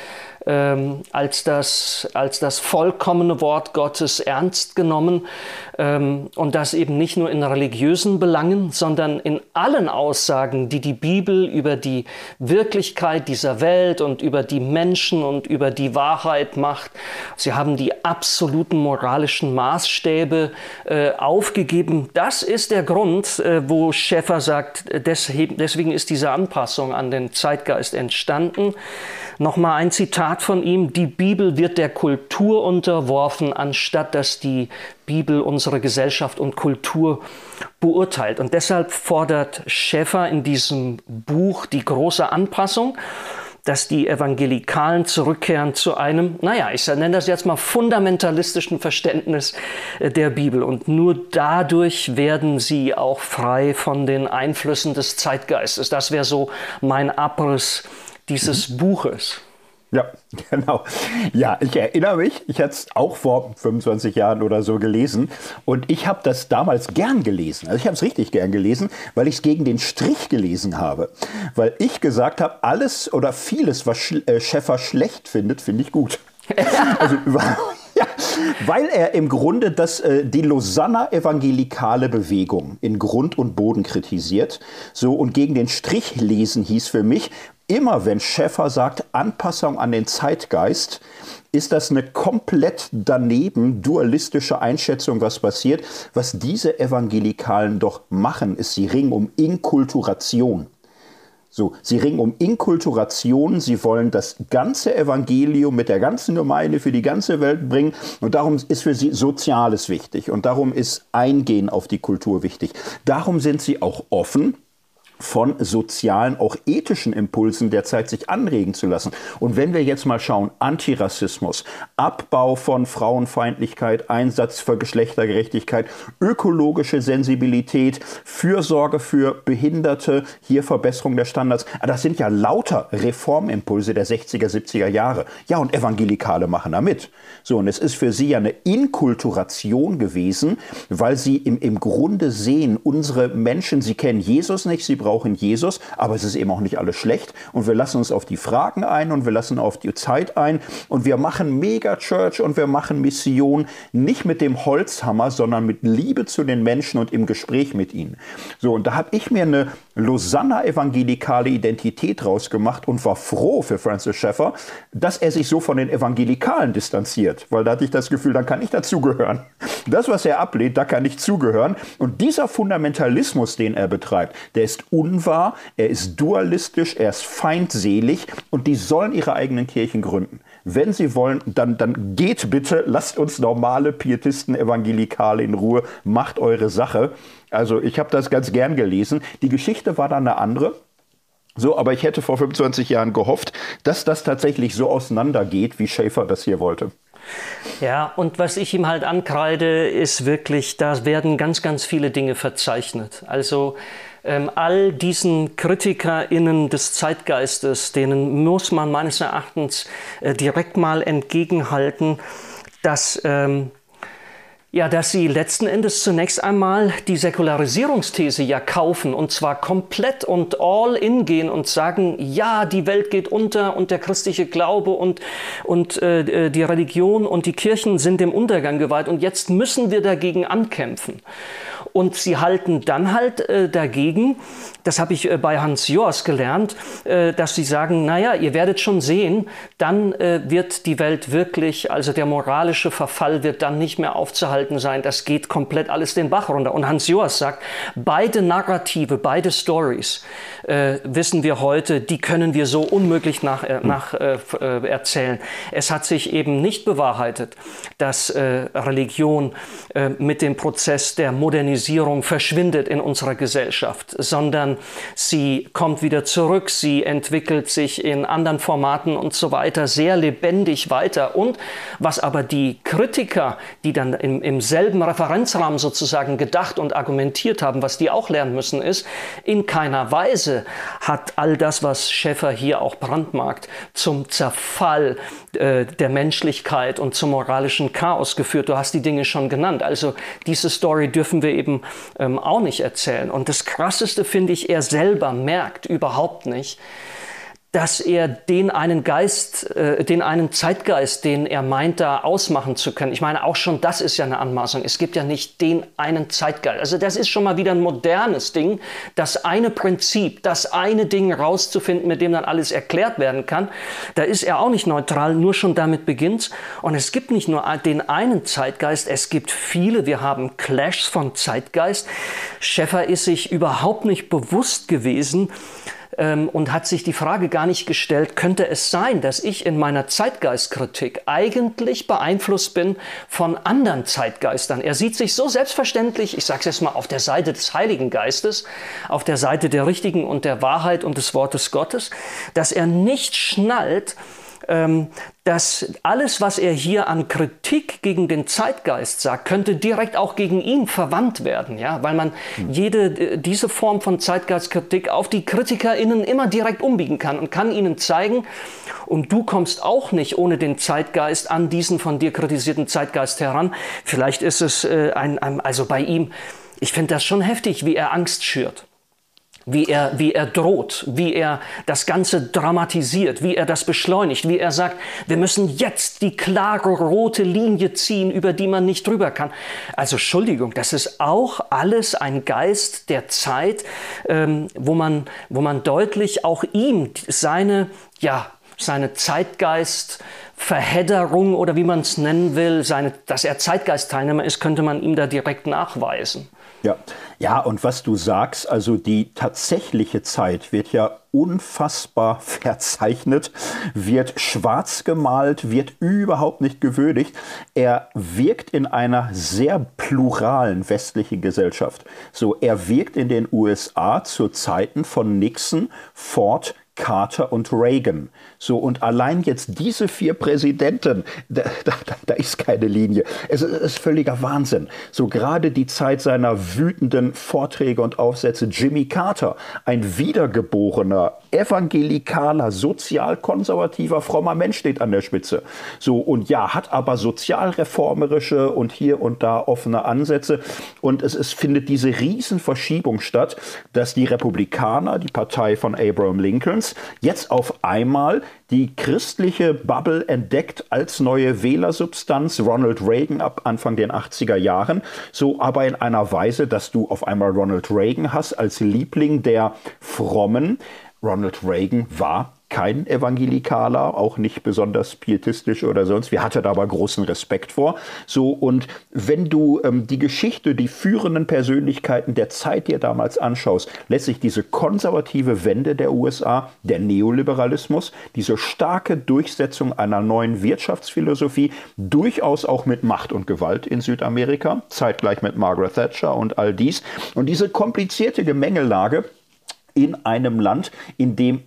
ähm, als, das, als das vollkommene Wort Gottes ernst genommen ähm, und das eben nicht nur in religiösen Belangen, sondern in allen Aussagen, die die Bibel über die Wirklichkeit dieser Welt und über die Menschen und über die Wahrheit macht. Sie haben die absoluten moralischen Maßstäbe äh, aufgegeben. Das ist der Grund, äh, wo Schäffer sagt, deswegen ist diese Anpassung an den Zeitgeist entstanden. Nochmal ein Zitat von ihm, die Bibel wird der Kultur unterworfen, anstatt dass die Bibel unsere Gesellschaft und Kultur beurteilt. Und deshalb fordert Schäffer in diesem Buch die große Anpassung. dass die Evangelikalen zurückkehren zu einem, naja, ich nenne das jetzt mal fundamentalistischen Verständnis äh, der Bibel. Und nur dadurch werden sie auch frei von den Einflüssen des Zeitgeistes. Das wäre so mein Abriss dieses mhm. Buches. Ja, genau. Ja, ich erinnere mich, ich hatte es auch vor 25 Jahren oder so gelesen und ich habe das damals gern gelesen. Also ich habe es richtig gern gelesen, weil ich es gegen den Strich gelesen habe. Weil ich gesagt habe, alles oder vieles, was äh, Schäffer schlecht findet, finde ich gut. also ja, weil er im Grunde das, äh, die Lausanner evangelikale Bewegung in Grund und Boden kritisiert. So und gegen den Strich lesen hieß für mich, immer wenn Schäffer sagt Anpassung an den Zeitgeist, ist das eine komplett daneben dualistische Einschätzung, was passiert. Was diese Evangelikalen doch machen, ist, sie ringen um Inkulturation. So, sie ringen um Inkulturation, sie wollen das ganze Evangelium mit der ganzen Gemeinde für die ganze Welt bringen und darum ist für sie Soziales wichtig und darum ist Eingehen auf die Kultur wichtig. Darum sind sie auch offen von sozialen, auch ethischen Impulsen der Zeit sich anregen zu lassen. Und wenn wir jetzt mal schauen, Antirassismus, Abbau von Frauenfeindlichkeit, Einsatz für Geschlechtergerechtigkeit, ökologische Sensibilität, Fürsorge für Behinderte, hier Verbesserung der Standards, das sind ja lauter Reformimpulse der 60er, 70er Jahre. Ja, und Evangelikale machen da mit. So, und es ist für sie ja eine Inkulturation gewesen, weil sie im, im Grunde sehen, unsere Menschen, sie kennen Jesus nicht, sie brauchen Jesus, aber es ist eben auch nicht alles schlecht. Und wir lassen uns auf die Fragen ein und wir lassen auf die Zeit ein und wir machen Megachurch und wir machen Mission nicht mit dem Holzhammer, sondern mit Liebe zu den Menschen und im Gespräch mit ihnen. So, und da habe ich mir eine Lausanner evangelikale Identität rausgemacht und war froh für Francis Schaeffer, dass er sich so von den Evangelikalen distanziert, weil da hatte ich das Gefühl, dann kann ich dazugehören. Das, was er ablehnt, da kann ich zugehören. Und dieser Fundamentalismus, den er betreibt, der ist unwahr, er ist dualistisch, er ist feindselig und die sollen ihre eigenen Kirchen gründen. Wenn sie wollen, dann, dann geht bitte, lasst uns normale Pietisten, Evangelikale in Ruhe, macht eure Sache. Also ich habe das ganz gern gelesen. Die Geschichte war dann eine andere. So, aber ich hätte vor 25 Jahren gehofft, dass das tatsächlich so auseinandergeht, wie Schäfer das hier wollte. Ja, und was ich ihm halt ankreide, ist wirklich, da werden ganz, ganz viele Dinge verzeichnet. Also all diesen KritikerInnen des Zeitgeistes, denen muss man meines Erachtens äh, direkt mal entgegenhalten, dass ähm, ja, dass sie letzten Endes zunächst einmal die Säkularisierungsthese ja kaufen und zwar komplett und all in gehen und sagen, ja, die Welt geht unter und der christliche Glaube und, und äh, die Religion und die Kirchen sind dem Untergang geweiht und jetzt müssen wir dagegen ankämpfen. Und sie halten dann halt äh, dagegen, das habe ich äh, bei Hans Joas gelernt, äh, dass sie sagen, naja, ihr werdet schon sehen, dann äh, wird die Welt wirklich, also der moralische Verfall wird dann nicht mehr aufzuhalten sein, das geht komplett alles den Bach runter. Und Hans Joas sagt, beide Narrative, beide Stories, äh, wissen wir heute, die können wir so unmöglich nach, äh, nach erzählen. Es hat sich eben nicht bewahrheitet, dass Religion mit dem Prozess der Modernisierung Sexualisierung verschwindet in unserer Gesellschaft, sondern sie kommt wieder zurück, sie entwickelt sich in anderen Formaten und so weiter sehr lebendig weiter. Und was aber die Kritiker, die dann im, im selben Referenzrahmen sozusagen gedacht und argumentiert haben, was die auch lernen müssen, ist, in keiner Weise hat all das, was Schäffer hier auch brandmarkt, zum Zerfall der Menschlichkeit und zum moralischen Chaos geführt. Du hast die Dinge schon genannt. Also diese Story dürfen wir eben ähm, auch nicht erzählen. Und das Krasseste finde ich, er selber merkt überhaupt nicht, dass er den einen Geist, äh, den einen Zeitgeist, den er meint, da ausmachen zu können. Ich meine, auch schon das ist ja eine Anmaßung. Es gibt ja nicht den einen Zeitgeist. Also das ist schon mal wieder ein modernes Ding, das eine Prinzip, das eine Ding rauszufinden, mit dem dann alles erklärt werden kann. Da ist er auch nicht neutral, nur schon damit beginnt. Und es gibt nicht nur den einen Zeitgeist, es gibt viele. Wir haben Clashs von Zeitgeist. Schäffer ist sich überhaupt nicht bewusst gewesen, ähm, und hat sich die Frage gar nicht gestellt, könnte es sein, dass ich in meiner Zeitgeistkritik eigentlich beeinflusst bin von anderen Zeitgeistern? Er sieht sich so selbstverständlich, ich sage es jetzt mal, auf der Seite des Heiligen Geistes, auf der Seite der Richtigen und der Wahrheit und des Wortes Gottes, dass er nicht schnallt, dass alles, was er hier an Kritik gegen den Zeitgeist sagt, könnte direkt auch gegen ihn verwandt werden, ja, weil man hm. jede äh, diese Form von Zeitgeistkritik auf die KritikerInnen immer direkt umbiegen kann und kann ihnen zeigen, und du kommst auch nicht ohne den Zeitgeist an diesen von dir kritisierten Zeitgeist heran. Vielleicht ist es äh, ein, ein, also bei ihm, ich finde das schon heftig, wie er Angst schürt wie er, wie er droht, wie er das Ganze dramatisiert, wie er das beschleunigt, wie er sagt, wir müssen jetzt die klare rote Linie ziehen, über die man nicht drüber kann. Also Entschuldigung, das ist auch alles ein Geist der Zeit, ähm, wo, man, wo man deutlich auch ihm seine, ja, seine Zeitgeist, Verhedderung oder wie man es nennen will, seine, dass er Zeitgeistteilnehmer ist, könnte man ihm da direkt nachweisen. Ja. ja, und was du sagst, also die tatsächliche Zeit wird ja unfassbar verzeichnet, wird schwarz gemalt, wird überhaupt nicht gewürdigt. Er wirkt in einer sehr pluralen westlichen Gesellschaft. So, er wirkt in den USA zu Zeiten von Nixon, Ford, Carter und Reagan. So, und allein jetzt diese vier Präsidenten, da, da, da ist keine Linie. Es ist völliger Wahnsinn. So gerade die Zeit seiner wütenden Vorträge und Aufsätze Jimmy Carter, ein wiedergeborener, evangelikaler, sozialkonservativer, frommer Mensch steht an der Spitze. So, und ja, hat aber sozialreformerische und hier und da offene Ansätze. Und es, es findet diese Riesenverschiebung statt, dass die Republikaner, die Partei von Abraham Lincoln, Mainz jetzt auf einmal die christliche Bubble entdeckt als neue Wählersubstanz, Ronald Reagan ab Anfang den 80er Jahren, so aber in einer Weise, dass du auf einmal Ronald Reagan hast als Liebling der Frommen. Ronald Reagan war kein Evangelikaler, auch nicht besonders pietistisch oder sonst. Wir hatten aber großen Respekt vor. So, und wenn du ähm, die Geschichte, die führenden Persönlichkeiten der Zeit dir damals anschaust, lässt sich diese konservative Wende der USA, der Neoliberalismus, diese starke Durchsetzung einer neuen Wirtschaftsphilosophie, durchaus auch mit Macht und Gewalt in Südamerika, zeitgleich mit Margaret Thatcher und all dies. Und diese komplizierte Gemengelage in einem Land, in dem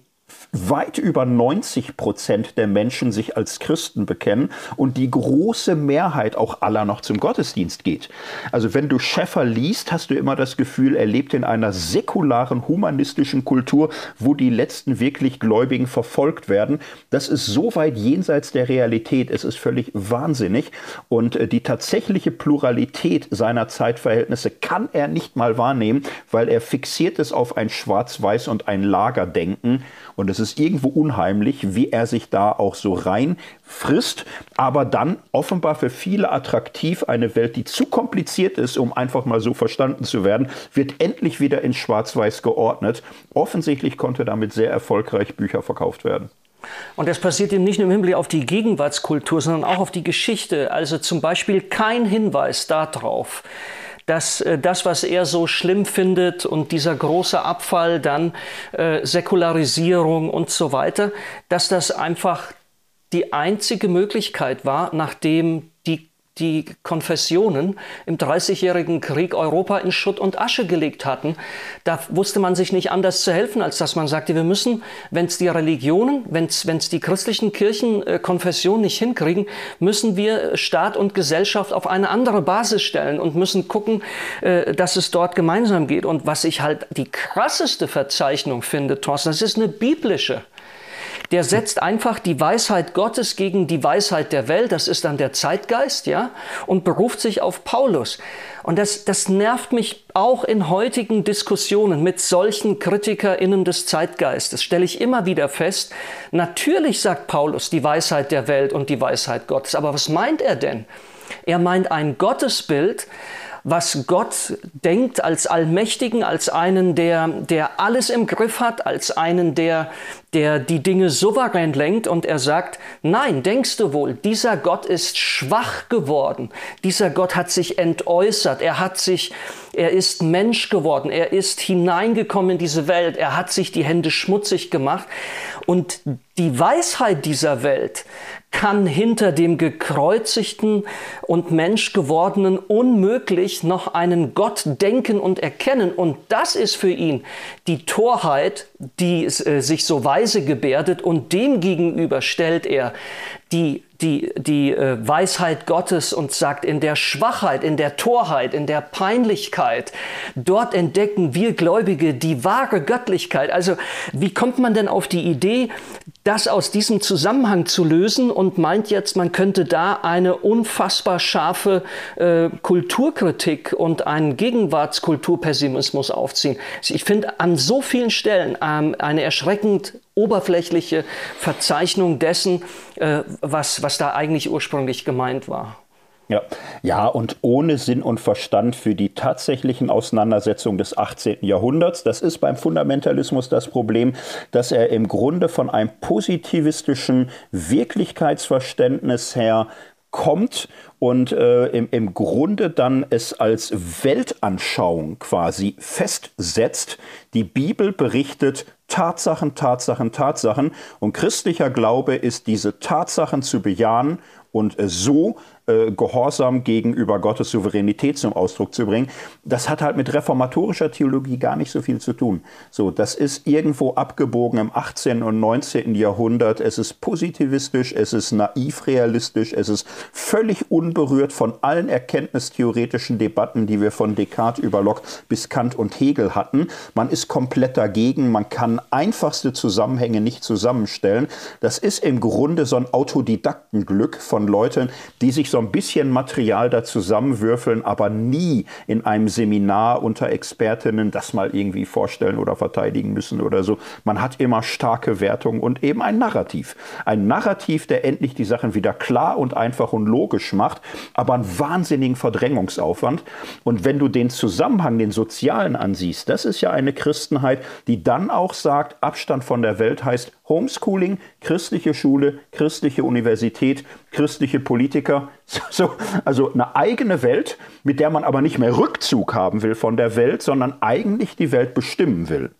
weit über 90 Prozent der Menschen sich als Christen bekennen und die große Mehrheit auch aller noch zum Gottesdienst geht. Also wenn du Schäffer liest, hast du immer das Gefühl, er lebt in einer säkularen humanistischen Kultur, wo die letzten wirklich Gläubigen verfolgt werden. Das ist so weit jenseits der Realität. Es ist völlig wahnsinnig. Und äh, die tatsächliche Pluralität seiner Zeitverhältnisse kann er nicht mal wahrnehmen, weil er fixiert ist auf ein Schwarz-Weiß und ein Lagerdenken. Und es ist irgendwo unheimlich, wie er sich da auch so rein frisst, aber dann offenbar für viele attraktiv eine Welt, die zu kompliziert ist, um einfach mal so verstanden zu werden, wird endlich wieder in Schwarz-Weiß geordnet. Offensichtlich konnte damit sehr erfolgreich Bücher verkauft werden. Und das passiert eben nicht nur im Hinblick auf die Gegenwartskultur, sondern auch auf die Geschichte. Also zum Beispiel kein Hinweis darauf, dass äh, das, was er so schlimm findet und dieser große Abfall, dann äh, Säkularisierung und so weiter, dass das einfach die einzige Möglichkeit war, nachdem die Konfessionen im Dreißigjährigen Krieg Europa in Schutt und Asche gelegt hatten. Da wusste man sich nicht anders zu helfen, als dass man sagte, wir müssen, wenn es die Religionen, wenn es die christlichen Kirchen äh, Konfession nicht hinkriegen, müssen wir Staat und Gesellschaft auf eine andere Basis stellen und müssen gucken, äh, dass es dort gemeinsam geht. Und was ich halt die krasseste Verzeichnung finde, Thorsten, das ist eine biblische der setzt einfach die Weisheit Gottes gegen die Weisheit der Welt, das ist dann der Zeitgeist, ja, und beruft sich auf Paulus. Und das, das nervt mich auch in heutigen Diskussionen mit solchen KritikerInnen des Zeitgeistes, stelle ich immer wieder fest. Natürlich sagt Paulus die Weisheit der Welt und die Weisheit Gottes, aber was meint er denn? Er meint ein Gottesbild, was Gott denkt als Allmächtigen, als einen, der, der alles im Griff hat, als einen, der, der die Dinge souverän lenkt und er sagt, nein, denkst du wohl, dieser Gott ist schwach geworden, dieser Gott hat sich entäußert, er hat sich Er ist Mensch geworden. Er ist hineingekommen in diese Welt. Er hat sich die Hände schmutzig gemacht. Und die Weisheit dieser Welt kann hinter dem gekreuzigten und Mensch gewordenen unmöglich noch einen Gott denken und erkennen. Und das ist für ihn die Torheit, die äh, sich so weise gebärdet und dem gegenüber stellt er die, die, die äh, Weisheit Gottes und sagt, in der Schwachheit, in der Torheit, in der Peinlichkeit, dort entdecken wir Gläubige die wahre Göttlichkeit. Also wie kommt man denn auf die Idee, das aus diesem Zusammenhang zu lösen und meint jetzt, man könnte da eine unfassbar scharfe äh, Kulturkritik und einen Gegenwartskulturpessimismus aufziehen? Ich finde an so vielen Stellen ähm, eine erschreckend oberflächliche Verzeichnung dessen, äh, was, was da eigentlich ursprünglich gemeint war. Ja. ja, und ohne Sinn und Verstand für die tatsächlichen Auseinandersetzungen des 18. Jahrhunderts. Das ist beim Fundamentalismus das Problem, dass er im Grunde von einem positivistischen Wirklichkeitsverständnis her kommt und äh, im, im Grunde dann es als Weltanschauung quasi festsetzt. Die Bibel berichtet Tatsachen, Tatsachen, Tatsachen. Und christlicher Glaube ist diese Tatsachen zu bejahen und so äh, Gehorsam gegenüber Gottes Souveränität zum Ausdruck zu bringen, das hat halt mit reformatorischer Theologie gar nicht so viel zu tun. So, das ist irgendwo abgebogen im 18. und 19. Jahrhundert. Es ist positivistisch, es ist naiv realistisch, es ist völlig unberührt von allen erkenntnistheoretischen Debatten, die wir von Descartes über Locke bis Kant und Hegel hatten. Man ist komplett dagegen, man kann einfachste Zusammenhänge nicht zusammenstellen. Das ist im Grunde so ein Autodidaktenglück von Leuten, die sich so ein bisschen Material da zusammenwürfeln, aber nie in einem Seminar unter Expertinnen das mal irgendwie vorstellen oder verteidigen müssen oder so. Man hat immer starke Wertungen und eben ein Narrativ. Ein Narrativ, der endlich die Sachen wieder klar und einfach und logisch macht, aber einen wahnsinnigen Verdrängungsaufwand. Und wenn du den Zusammenhang, den sozialen ansiehst, das ist ja eine Christenheit, die dann auch sagt, Abstand von der Welt heißt Homeschooling, christliche Schule, christliche Universität, christliche Politiker, So, also eine eigene Welt, mit der man aber nicht mehr Rückzug haben will von der Welt, sondern eigentlich die Welt bestimmen will.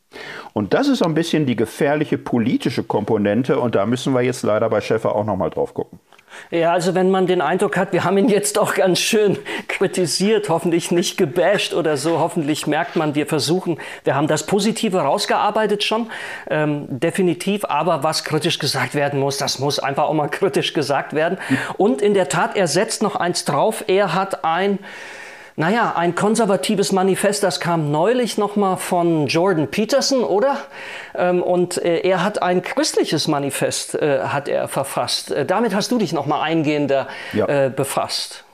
Und das ist so ein bisschen die gefährliche politische Komponente und da müssen wir jetzt leider bei Schäfer auch nochmal drauf gucken. Ja, also wenn man den Eindruck hat, wir haben ihn jetzt auch ganz schön kritisiert, hoffentlich nicht gebasht oder so, hoffentlich merkt man, wir versuchen, wir haben das Positive rausgearbeitet schon, ähm, definitiv, aber was kritisch gesagt werden muss, das muss einfach auch mal kritisch gesagt werden. Und in der Tat, er setzt noch eins drauf, er hat ein naja, ein konservatives Manifest, das kam neulich nochmal von Jordan Peterson, oder? Ähm, und äh, er hat ein christliches Manifest, äh, hat er verfasst. Äh, damit hast du dich nochmal eingehender ja. befasst.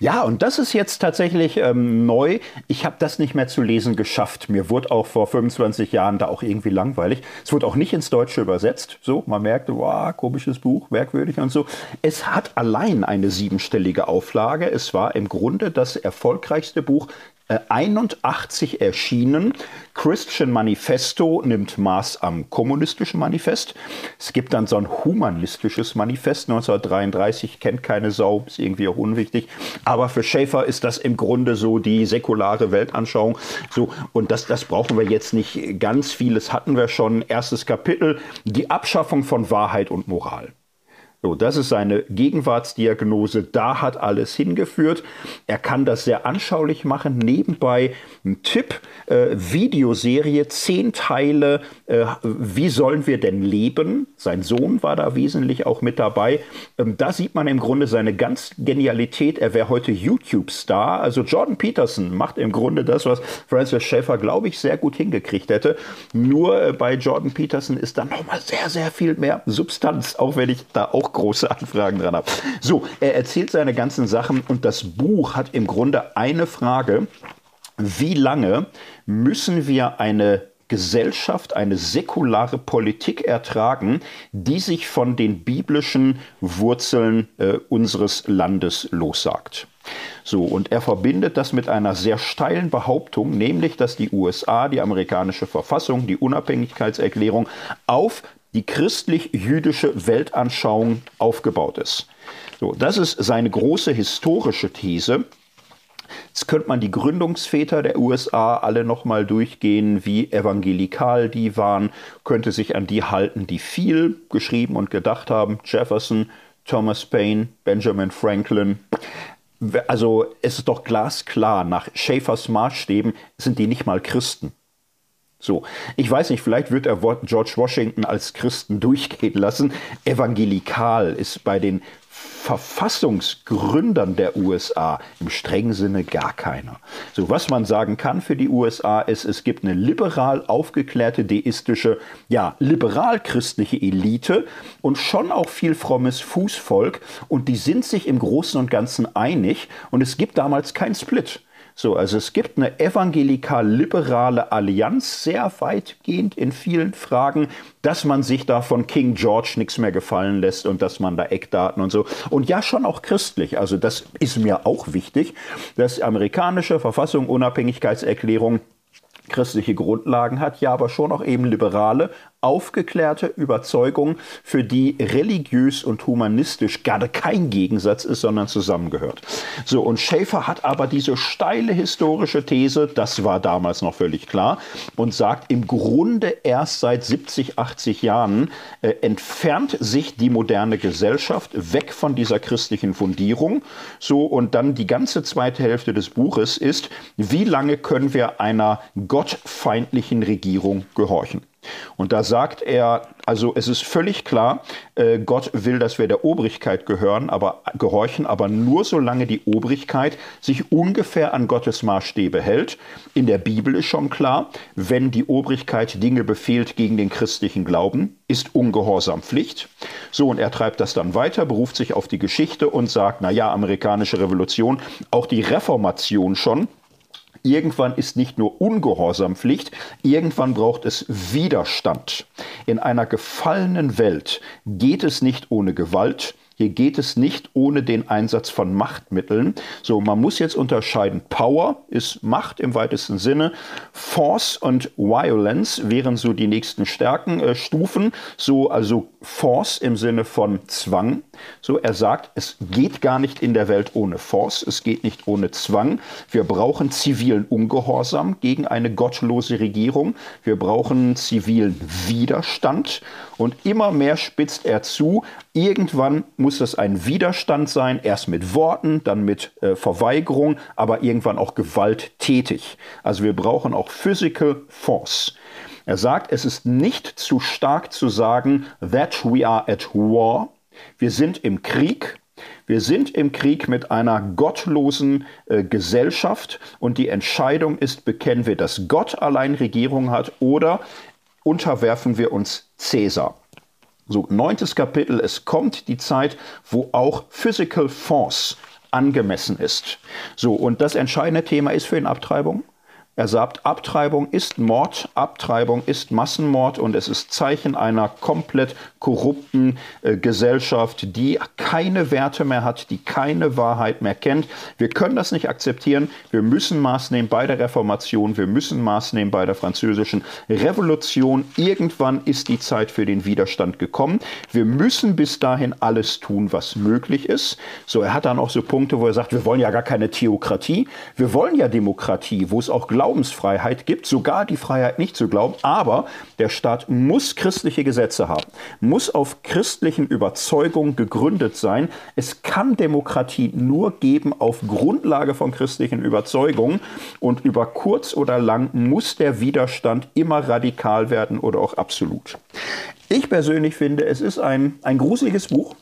Ja, und das ist jetzt tatsächlich ähm, neu. Ich habe das nicht mehr zu lesen geschafft. Mir wurde auch vor 25 Jahren da auch irgendwie langweilig. Es wurde auch nicht ins Deutsche übersetzt. So, man merkte, wow, komisches Buch, merkwürdig und so. Es hat allein eine siebenstellige Auflage. Es war im Grunde das erfolgreichste Buch 81 äh, erschienen. Christian Manifesto nimmt Maß am kommunistischen Manifest. Es gibt dann so ein humanistisches Manifest 1933, kennt keine Sau, ist irgendwie auch unwichtig. Aber für Schäfer ist das im Grunde so die säkulare Weltanschauung. So, und das, das brauchen wir jetzt nicht ganz vieles hatten wir schon. Erstes Kapitel, die Abschaffung von Wahrheit und Moral. So, das ist seine Gegenwartsdiagnose. Da hat alles hingeführt. Er kann das sehr anschaulich machen. Nebenbei ein Tipp: äh, Videoserie, zehn Teile. Äh, wie sollen wir denn leben? Sein Sohn war da wesentlich auch mit dabei. Ähm, da sieht man im Grunde seine ganz Genialität. Er wäre heute YouTube-Star. Also Jordan Peterson macht im Grunde das, was Francis Schaeffer, glaube ich, sehr gut hingekriegt hätte. Nur äh, bei Jordan Peterson ist dann nochmal sehr, sehr viel mehr Substanz, auch wenn ich da auch große Anfragen dran habe. So, er erzählt seine ganzen Sachen und das Buch hat im Grunde eine Frage. Wie lange müssen wir eine Gesellschaft, eine säkulare Politik ertragen, die sich von den biblischen Wurzeln äh, unseres Landes lossagt. So, und er verbindet das mit einer sehr steilen Behauptung, nämlich, dass die USA, die amerikanische Verfassung, die Unabhängigkeitserklärung auf die christlich-jüdische Weltanschauung aufgebaut ist. So, das ist seine große historische These. Jetzt könnte man die Gründungsväter der USA alle nochmal durchgehen, wie evangelikal die waren, könnte sich an die halten, die viel geschrieben und gedacht haben. Jefferson, Thomas Paine, Benjamin Franklin. Also es ist doch glasklar, nach Schäfers Maßstäben sind die nicht mal Christen. So, ich weiß nicht, vielleicht wird er George Washington als Christen durchgehen lassen. Evangelikal ist bei den Verfassungsgründern der USA im strengen Sinne gar keiner. So, was man sagen kann für die USA ist, es gibt eine liberal aufgeklärte, deistische, ja, liberal-christliche Elite und schon auch viel frommes Fußvolk und die sind sich im Großen und Ganzen einig und es gibt damals keinen Split. So, also es gibt eine evangelikal-liberale Allianz, sehr weitgehend in vielen Fragen, dass man sich da von King George nichts mehr gefallen lässt und dass man da Eckdaten und so. Und ja, schon auch christlich. Also das ist mir auch wichtig, dass amerikanische Verfassung, Unabhängigkeitserklärung, christliche Grundlagen hat, ja aber schon auch eben liberale, aufgeklärte Überzeugung, für die religiös und humanistisch gerade kein Gegensatz ist, sondern zusammengehört. So, und Schäfer hat aber diese steile historische These, das war damals noch völlig klar, und sagt, im Grunde erst seit 70, 80 Jahren äh, entfernt sich die moderne Gesellschaft weg von dieser christlichen Fundierung. So, und dann die ganze zweite Hälfte des Buches ist, wie lange können wir einer gottfeindlichen Regierung gehorchen? Und da sagt er, also es ist völlig klar, äh, Gott will, dass wir der Obrigkeit gehören, aber gehorchen, aber nur solange die Obrigkeit sich ungefähr an Gottes Maßstäbe hält. In der Bibel ist schon klar, wenn die Obrigkeit Dinge befehlt gegen den christlichen Glauben, ist Ungehorsam Pflicht. So, und er treibt das dann weiter, beruft sich auf die Geschichte und sagt, na ja, amerikanische Revolution, auch die Reformation schon, Irgendwann ist nicht nur Ungehorsam Pflicht, irgendwann braucht es Widerstand. In einer gefallenen Welt geht es nicht ohne Gewalt, hier geht es nicht ohne den Einsatz von Machtmitteln. So, man muss jetzt unterscheiden. Power ist Macht im weitesten Sinne. Force und Violence wären so die nächsten Stärkenstufen. Äh, so, also Force im Sinne von Zwang. So, er sagt, es geht gar nicht in der Welt ohne Force, es geht nicht ohne Zwang. Wir brauchen zivilen Ungehorsam gegen eine gottlose Regierung. Wir brauchen zivilen Widerstand. Und immer mehr spitzt er zu. Irgendwann muss das ein Widerstand sein, erst mit Worten, dann mit äh, Verweigerung, aber irgendwann auch gewalttätig. Also wir brauchen auch Physical Force. Er sagt, es ist nicht zu stark zu sagen, that we are at war. Wir sind im Krieg. Wir sind im Krieg mit einer gottlosen äh, Gesellschaft und die Entscheidung ist, bekennen wir, dass Gott allein Regierung hat oder unterwerfen wir uns Cäsar. So, neuntes Kapitel, es kommt die Zeit, wo auch Physical Force angemessen ist. So, und das entscheidende Thema ist für ihn Abtreibung. Er sagt, Abtreibung ist Mord, Abtreibung ist Massenmord und es ist Zeichen einer komplett korrupten äh, Gesellschaft, die keine Werte mehr hat, die keine Wahrheit mehr kennt. Wir können das nicht akzeptieren. Wir müssen Maß nehmen bei der Reformation, wir müssen Maß nehmen bei der französischen Revolution. Irgendwann ist die Zeit für den Widerstand gekommen. Wir müssen bis dahin alles tun, was möglich ist. So, er hat dann auch so Punkte, wo er sagt, wir wollen ja gar keine Theokratie, wir wollen ja Demokratie, wo es auch Glauben Glaubensfreiheit gibt, sogar die Freiheit nicht zu glauben, aber der Staat muss christliche Gesetze haben, muss auf christlichen Überzeugungen gegründet sein. Es kann Demokratie nur geben auf Grundlage von christlichen Überzeugungen und über kurz oder lang muss der Widerstand immer radikal werden oder auch absolut. Ich persönlich finde, es ist ein, ein gruseliges Buch.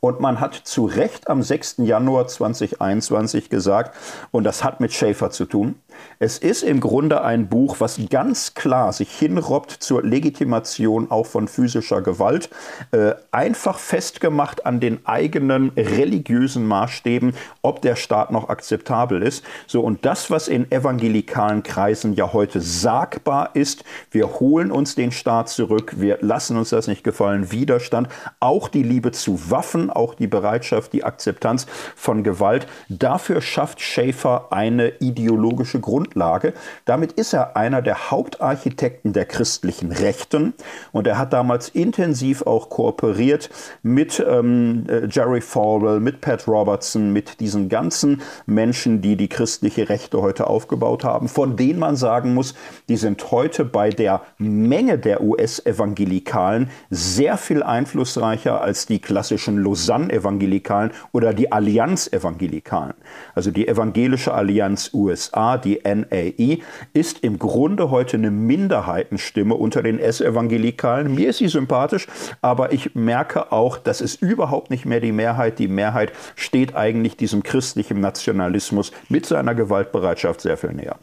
Und man hat zu Recht am 6. Januar 2021 gesagt, und das hat mit Schäfer zu tun, es ist im Grunde ein Buch, was ganz klar sich hinrobbt zur Legitimation auch von physischer Gewalt, äh, einfach festgemacht an den eigenen religiösen Maßstäben, ob der Staat noch akzeptabel ist. So und das, was in evangelikalen Kreisen ja heute sagbar ist, wir holen uns den Staat zurück, wir lassen uns das nicht gefallen, Widerstand, auch die Liebe zu Waffen, auch die Bereitschaft, die Akzeptanz von Gewalt, dafür schafft Schäfer eine ideologische Grundlage. Damit ist er einer der Hauptarchitekten der christlichen Rechten und er hat damals intensiv auch kooperiert mit ähm, äh, Jerry Falwell, mit Pat Robertson, mit diesen ganzen Menschen, die die christliche Rechte heute aufgebaut haben, von denen man sagen muss, die sind heute bei der Menge der US-Evangelikalen sehr viel einflussreicher als die klassischen Lausanne-Evangelikalen oder die Allianz-Evangelikalen. Also die Evangelische Allianz USA, die NAI, ist im Grunde heute eine Minderheitenstimme unter den S-Evangelikalen. Mir ist sie sympathisch, aber ich merke auch, das ist überhaupt nicht mehr die Mehrheit. Die Mehrheit steht eigentlich diesem christlichen Nationalismus mit seiner Gewaltbereitschaft sehr viel näher.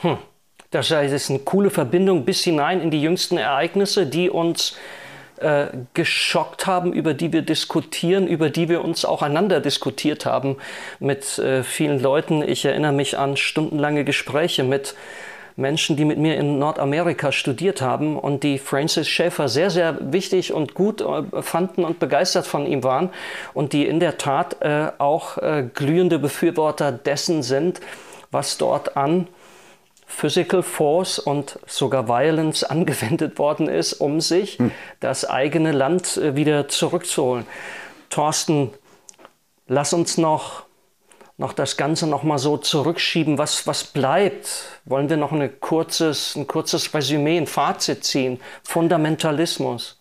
Hm. Das ist eine coole Verbindung bis hinein in die jüngsten Ereignisse, die uns äh, geschockt haben, über die wir diskutieren, über die wir uns auch einander diskutiert haben mit äh, vielen Leuten. Ich erinnere mich an stundenlange Gespräche mit Menschen, die mit mir in Nordamerika studiert haben und die Francis Schaeffer sehr, sehr wichtig und gut äh, fanden und begeistert von ihm waren und die in der Tat äh, auch äh, glühende Befürworter dessen sind, was dort an Physical Force und sogar Violence angewendet worden ist, um sich hm. das eigene Land äh, wieder zurückzuholen. Thorsten, lass uns noch, noch das Ganze noch mal so zurückschieben. Was, was bleibt? Wollen wir noch eine kurzes, ein kurzes Resümee, ein Fazit ziehen? Fundamentalismus.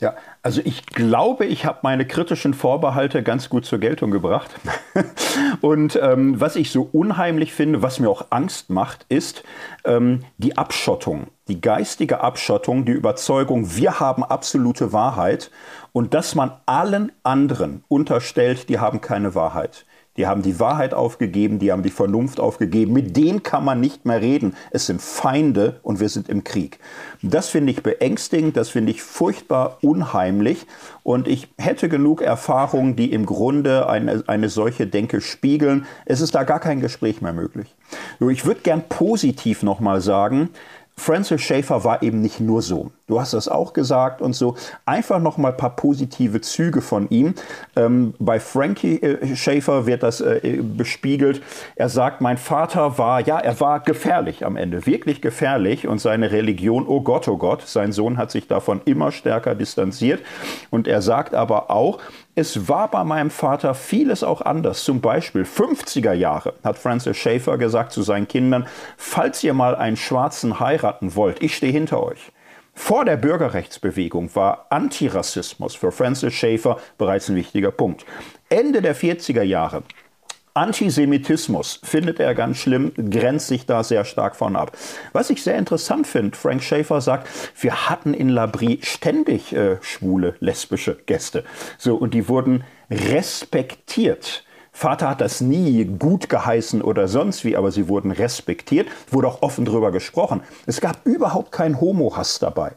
Ja, also ich glaube, ich habe meine kritischen Vorbehalte ganz gut zur Geltung gebracht. Und ähm, was ich so unheimlich finde, was mir auch Angst macht, ist ähm, die Abschottung, die geistige Abschottung, die Überzeugung, wir haben absolute Wahrheit und dass man allen anderen unterstellt, die haben keine Wahrheit. Die haben die Wahrheit aufgegeben, die haben die Vernunft aufgegeben. Mit denen kann man nicht mehr reden. Es sind Feinde und wir sind im Krieg. Das finde ich beängstigend, das finde ich furchtbar unheimlich. Und ich hätte genug Erfahrungen, die im Grunde eine, eine solche Denke spiegeln. Es ist da gar kein Gespräch mehr möglich. Ich würde gern positiv nochmal sagen, Francis Schaeffer war eben nicht nur so. Du hast das auch gesagt und so. Einfach noch mal ein paar positive Züge von ihm. Ähm, bei Frankie äh, Schaeffer wird das äh, bespiegelt. Er sagt, mein Vater war, ja, er war gefährlich am Ende, wirklich gefährlich. Und seine Religion, oh Gott, oh Gott, sein Sohn hat sich davon immer stärker distanziert. Und er sagt aber auch, es war bei meinem Vater vieles auch anders. Zum Beispiel 50er Jahre hat Francis Schaeffer gesagt zu seinen Kindern, falls ihr mal einen Schwarzen heiraten wollt, ich stehe hinter euch. Vor der Bürgerrechtsbewegung war Antirassismus für Francis Schaeffer bereits ein wichtiger Punkt. Ende der 40er Jahre Antisemitismus findet er ganz schlimm, grenzt sich da sehr stark von ab. Was ich sehr interessant finde, Frank Schaeffer sagt, wir hatten in Labrie ständig äh, schwule, lesbische Gäste. So, und die wurden respektiert. Vater hat das nie gut geheißen oder sonst wie, aber sie wurden respektiert, wurde auch offen drüber gesprochen. Es gab überhaupt keinen Homo-Hass dabei.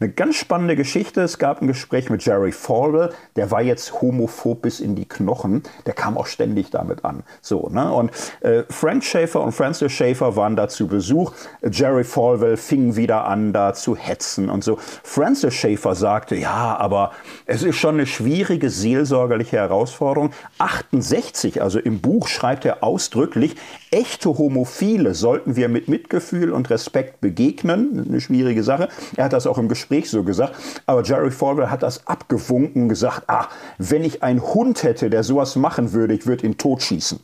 Eine ganz spannende Geschichte, es gab ein Gespräch mit Jerry Falwell, der war jetzt homophob bis in die Knochen, der kam auch ständig damit an. So, ne? Und äh, Frank Schaeffer und Francis Schaeffer waren da zu Besuch. Jerry Falwell fing wieder an, da zu hetzen und so. Francis Schaeffer sagte, ja, aber es ist schon eine schwierige seelsorgerliche Herausforderung. 68 60, also im Buch schreibt er ausdrücklich, echte Homophile sollten wir mit Mitgefühl und Respekt begegnen. Eine schwierige Sache. Er hat das auch im Gespräch so gesagt. Aber Jerry Falwell hat das abgewunken und gesagt, ah, wenn ich einen Hund hätte, der sowas machen würde, ich würde ihn totschießen.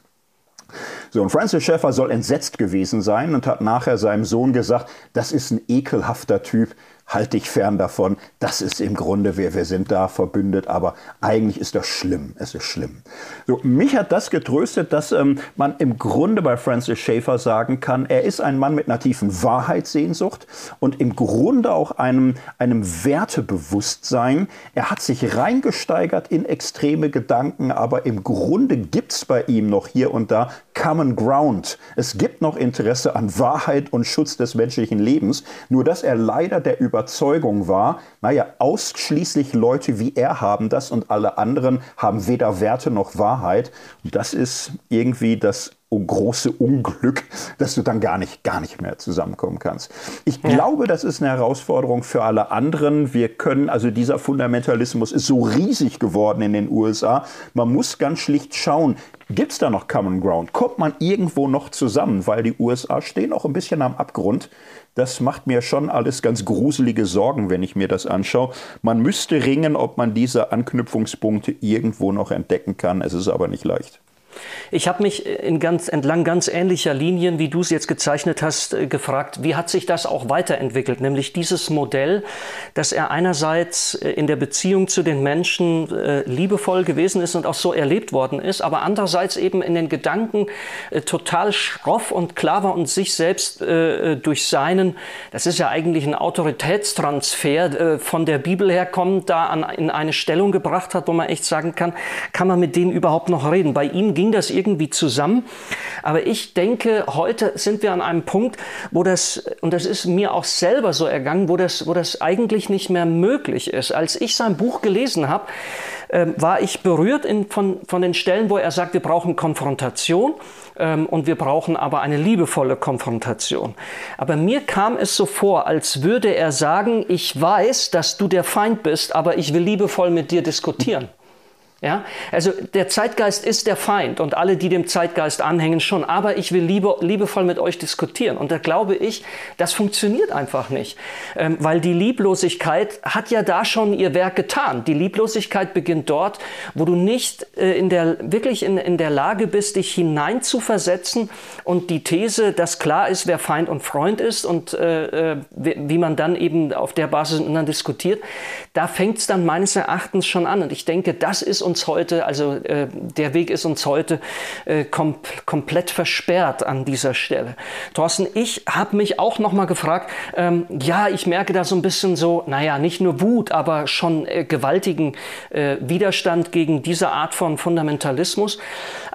So, und Francis Schaeffer soll entsetzt gewesen sein und hat nachher seinem Sohn gesagt, das ist ein ekelhafter Typ, halt dich fern davon. Das ist im Grunde, wir, wir sind da verbündet, aber eigentlich ist das schlimm. Es ist schlimm. So, mich hat das getröstet, dass ähm, man im Grunde bei Francis Schaeffer sagen kann, er ist ein Mann mit einer tiefen Wahrheitssehnsucht und im Grunde auch einem, einem Wertebewusstsein. Er hat sich reingesteigert in extreme Gedanken, aber im Grunde gibt es bei ihm noch hier und da Common Ground. Es gibt noch Interesse an Wahrheit und Schutz des menschlichen Lebens, nur dass er leider der Überzeugung war, naja, ausschließlich Leute wie er haben das und alle anderen haben weder Werte noch Wahrheit. Und das ist irgendwie das große Unglück, dass du dann gar nicht, gar nicht mehr zusammenkommen kannst. Ich glaube, das ist eine Herausforderung für alle anderen. Wir können, also dieser Fundamentalismus ist so riesig geworden in den USA. Man muss ganz schlicht schauen, gibt es da noch Common Ground? Kommt man irgendwo noch zusammen? Weil die USA stehen auch ein bisschen am Abgrund. Das macht mir schon alles ganz gruselige Sorgen, wenn ich mir das anschaue. Man müsste ringen, ob man diese Anknüpfungspunkte irgendwo noch entdecken kann. Es ist aber nicht leicht. Ich habe mich in ganz, entlang ganz ähnlicher Linien, wie du es jetzt gezeichnet hast, äh, gefragt, wie hat sich das auch weiterentwickelt? Nämlich dieses Modell, dass er einerseits äh, in der Beziehung zu den Menschen äh, liebevoll gewesen ist und auch so erlebt worden ist, aber andererseits eben in den Gedanken total schroff und klar war und sich selbst durch seinen, das ist ja eigentlich ein Autoritätstransfer von der Bibel her kommt, da an, in eine Stellung gebracht hat, wo man echt sagen kann, kann man mit dem überhaupt noch reden? Bei ihm ging das irgendwie zusammen. Aber ich denke, heute sind wir an einem Punkt, wo das, und das ist mir auch selber so ergangen, wo das, wo das eigentlich nicht mehr möglich ist. Als ich sein Buch gelesen habe, äh, war ich berührt in, von, von den Stellen, wo er sagt, wir brauchen Konfrontation ähm, und wir brauchen aber eine liebevolle Konfrontation. Aber mir kam es so vor, als würde er sagen, ich weiß, dass du der Feind bist, aber ich will liebevoll mit dir diskutieren. Ja, also der Zeitgeist ist der Feind und alle, die dem Zeitgeist anhängen, schon. Aber ich will liebe, liebevoll mit euch diskutieren. Und da glaube ich, das funktioniert einfach nicht. Ähm, weil die Lieblosigkeit hat ja da schon ihr Werk getan. Die Lieblosigkeit beginnt dort, wo du nicht äh, in der, wirklich in, in der Lage bist, dich hineinzuversetzen und die These, dass klar ist, wer Feind und Freund ist und äh, äh wie, wie man dann eben auf der Basis miteinander diskutiert, da fängt es dann meines Erachtens schon an. Und ich denke, das ist uns heute, also äh, der Weg ist uns heute äh, kom komplett versperrt an dieser Stelle. Thorsten, ich habe mich auch noch mal gefragt, ähm, ja, ich merke da so ein bisschen so, naja, nicht nur Wut, aber schon äh, gewaltigen äh, Widerstand gegen diese Art von Fundamentalismus.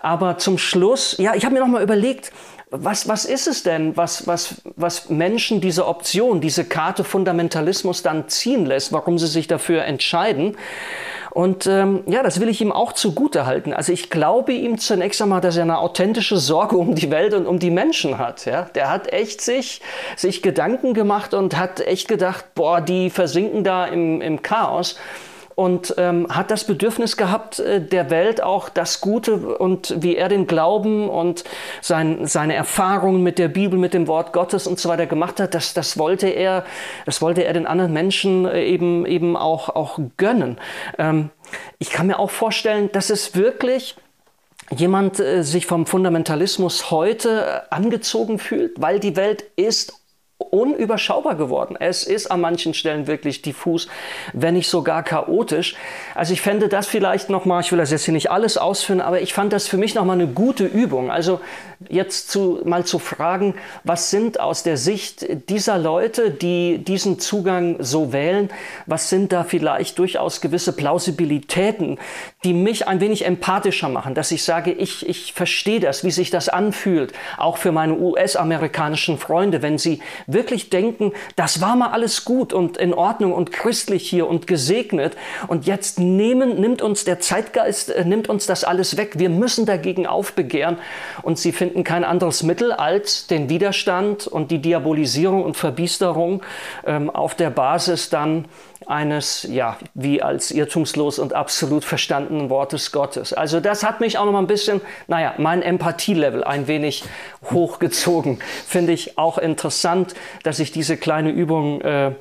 Aber zum Schluss, ja, ich habe mir noch mal überlegt, was, was ist es denn, was, was, was Menschen diese Option, diese Karte Fundamentalismus dann ziehen lässt, warum sie sich dafür entscheiden? Und ähm, ja, das will ich ihm auch zugute halten. Also ich glaube ihm zunächst einmal, dass er eine authentische Sorge um die Welt und um die Menschen hat. Ja? Der hat echt sich, sich Gedanken gemacht und hat echt gedacht, boah, die versinken da im, im Chaos und ähm, hat das Bedürfnis gehabt, äh, der Welt auch das Gute und wie er den Glauben und sein, seine Erfahrungen mit der Bibel, mit dem Wort Gottes und so weiter gemacht hat, das, das wollte er, das wollte er den anderen Menschen äh, eben, eben auch, auch gönnen. Ähm, ich kann mir auch vorstellen, dass es wirklich jemand äh, sich vom Fundamentalismus heute äh, angezogen fühlt, weil die Welt ist unüberschaubar geworden. Es ist an manchen Stellen wirklich diffus, wenn nicht sogar chaotisch. Also ich fände das vielleicht nochmal, ich will das jetzt hier nicht alles ausführen, aber ich fand das für mich nochmal eine gute Übung. Also jetzt zu, mal zu fragen, was sind aus der Sicht dieser Leute, die diesen Zugang so wählen, was sind da vielleicht durchaus gewisse Plausibilitäten, die mich ein wenig empathischer machen, dass ich sage, ich, ich verstehe das, wie sich das anfühlt, auch für meine US-amerikanischen Freunde, wenn sie wirklich denken, das war mal alles gut und in Ordnung und christlich hier und gesegnet und jetzt nehmen, nimmt uns der Zeitgeist, äh, nimmt uns das alles weg. Wir müssen dagegen aufbegehren und sie finden kein anderes Mittel als den Widerstand und die Diabolisierung und Verbiesterung ähm, auf der Basis dann eines, ja, wie als irrtumslos und absolut verstandenen Wortes Gottes. Also das hat mich auch noch mal ein bisschen, naja, mein Empathielevel ein wenig hochgezogen. Finde ich auch interessant, dass ich diese kleine Übung äh,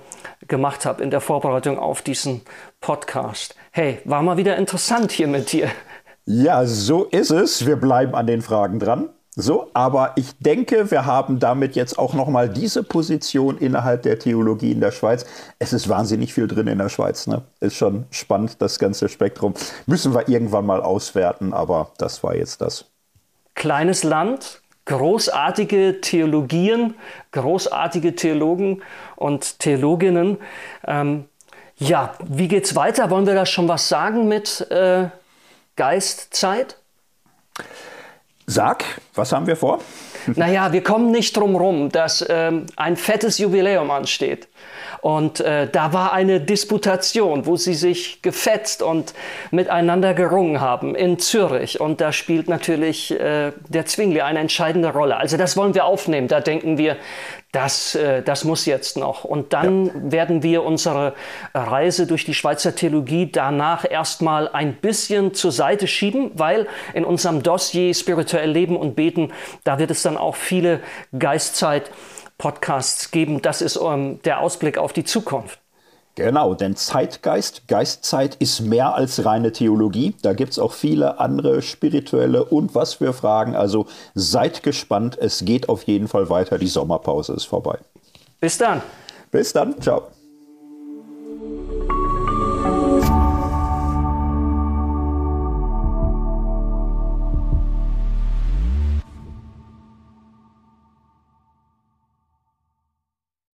gemacht habe in der Vorbereitung auf diesen Podcast. Hey, war mal wieder interessant hier mit dir. Ja, so ist es. Wir bleiben an den Fragen dran. So, aber ich denke, wir haben damit jetzt auch nochmal diese Position innerhalb der Theologie in der Schweiz. Es ist wahnsinnig viel drin in der Schweiz. Ne? Ist schon spannend, das ganze Spektrum. Müssen wir irgendwann mal auswerten, aber das war jetzt das. Kleines Land, großartige Theologien, großartige Theologen und Theologinnen. Ähm, ja, wie geht's weiter? Wollen wir da schon was sagen mit äh, Geist, Zeit? Sag, was haben wir vor? naja, wir kommen nicht drum rum, dass ähm, ein fettes Jubiläum ansteht. Und äh, da war eine Disputation, wo sie sich gefetzt und miteinander gerungen haben in Zürich. Und da spielt natürlich äh, der Zwingli eine entscheidende Rolle. Also das wollen wir aufnehmen. Da denken wir, das, äh, das muss jetzt noch. Und dann ja. werden wir unsere Reise durch die Schweizer Theologie danach erstmal ein bisschen zur Seite schieben, weil in unserem Dossier Spirituell Leben und Beten, da wird es dann auch viele Geistzeit Podcasts geben. Das ist ähm, der Ausblick auf die Zukunft. Genau, denn Zeitgeist, Geistzeit ist mehr als reine Theologie. Da gibt es auch viele andere spirituelle und was für Fragen. Also seid gespannt, es geht auf jeden Fall weiter. Die Sommerpause ist vorbei. Bis dann. Bis dann, ciao.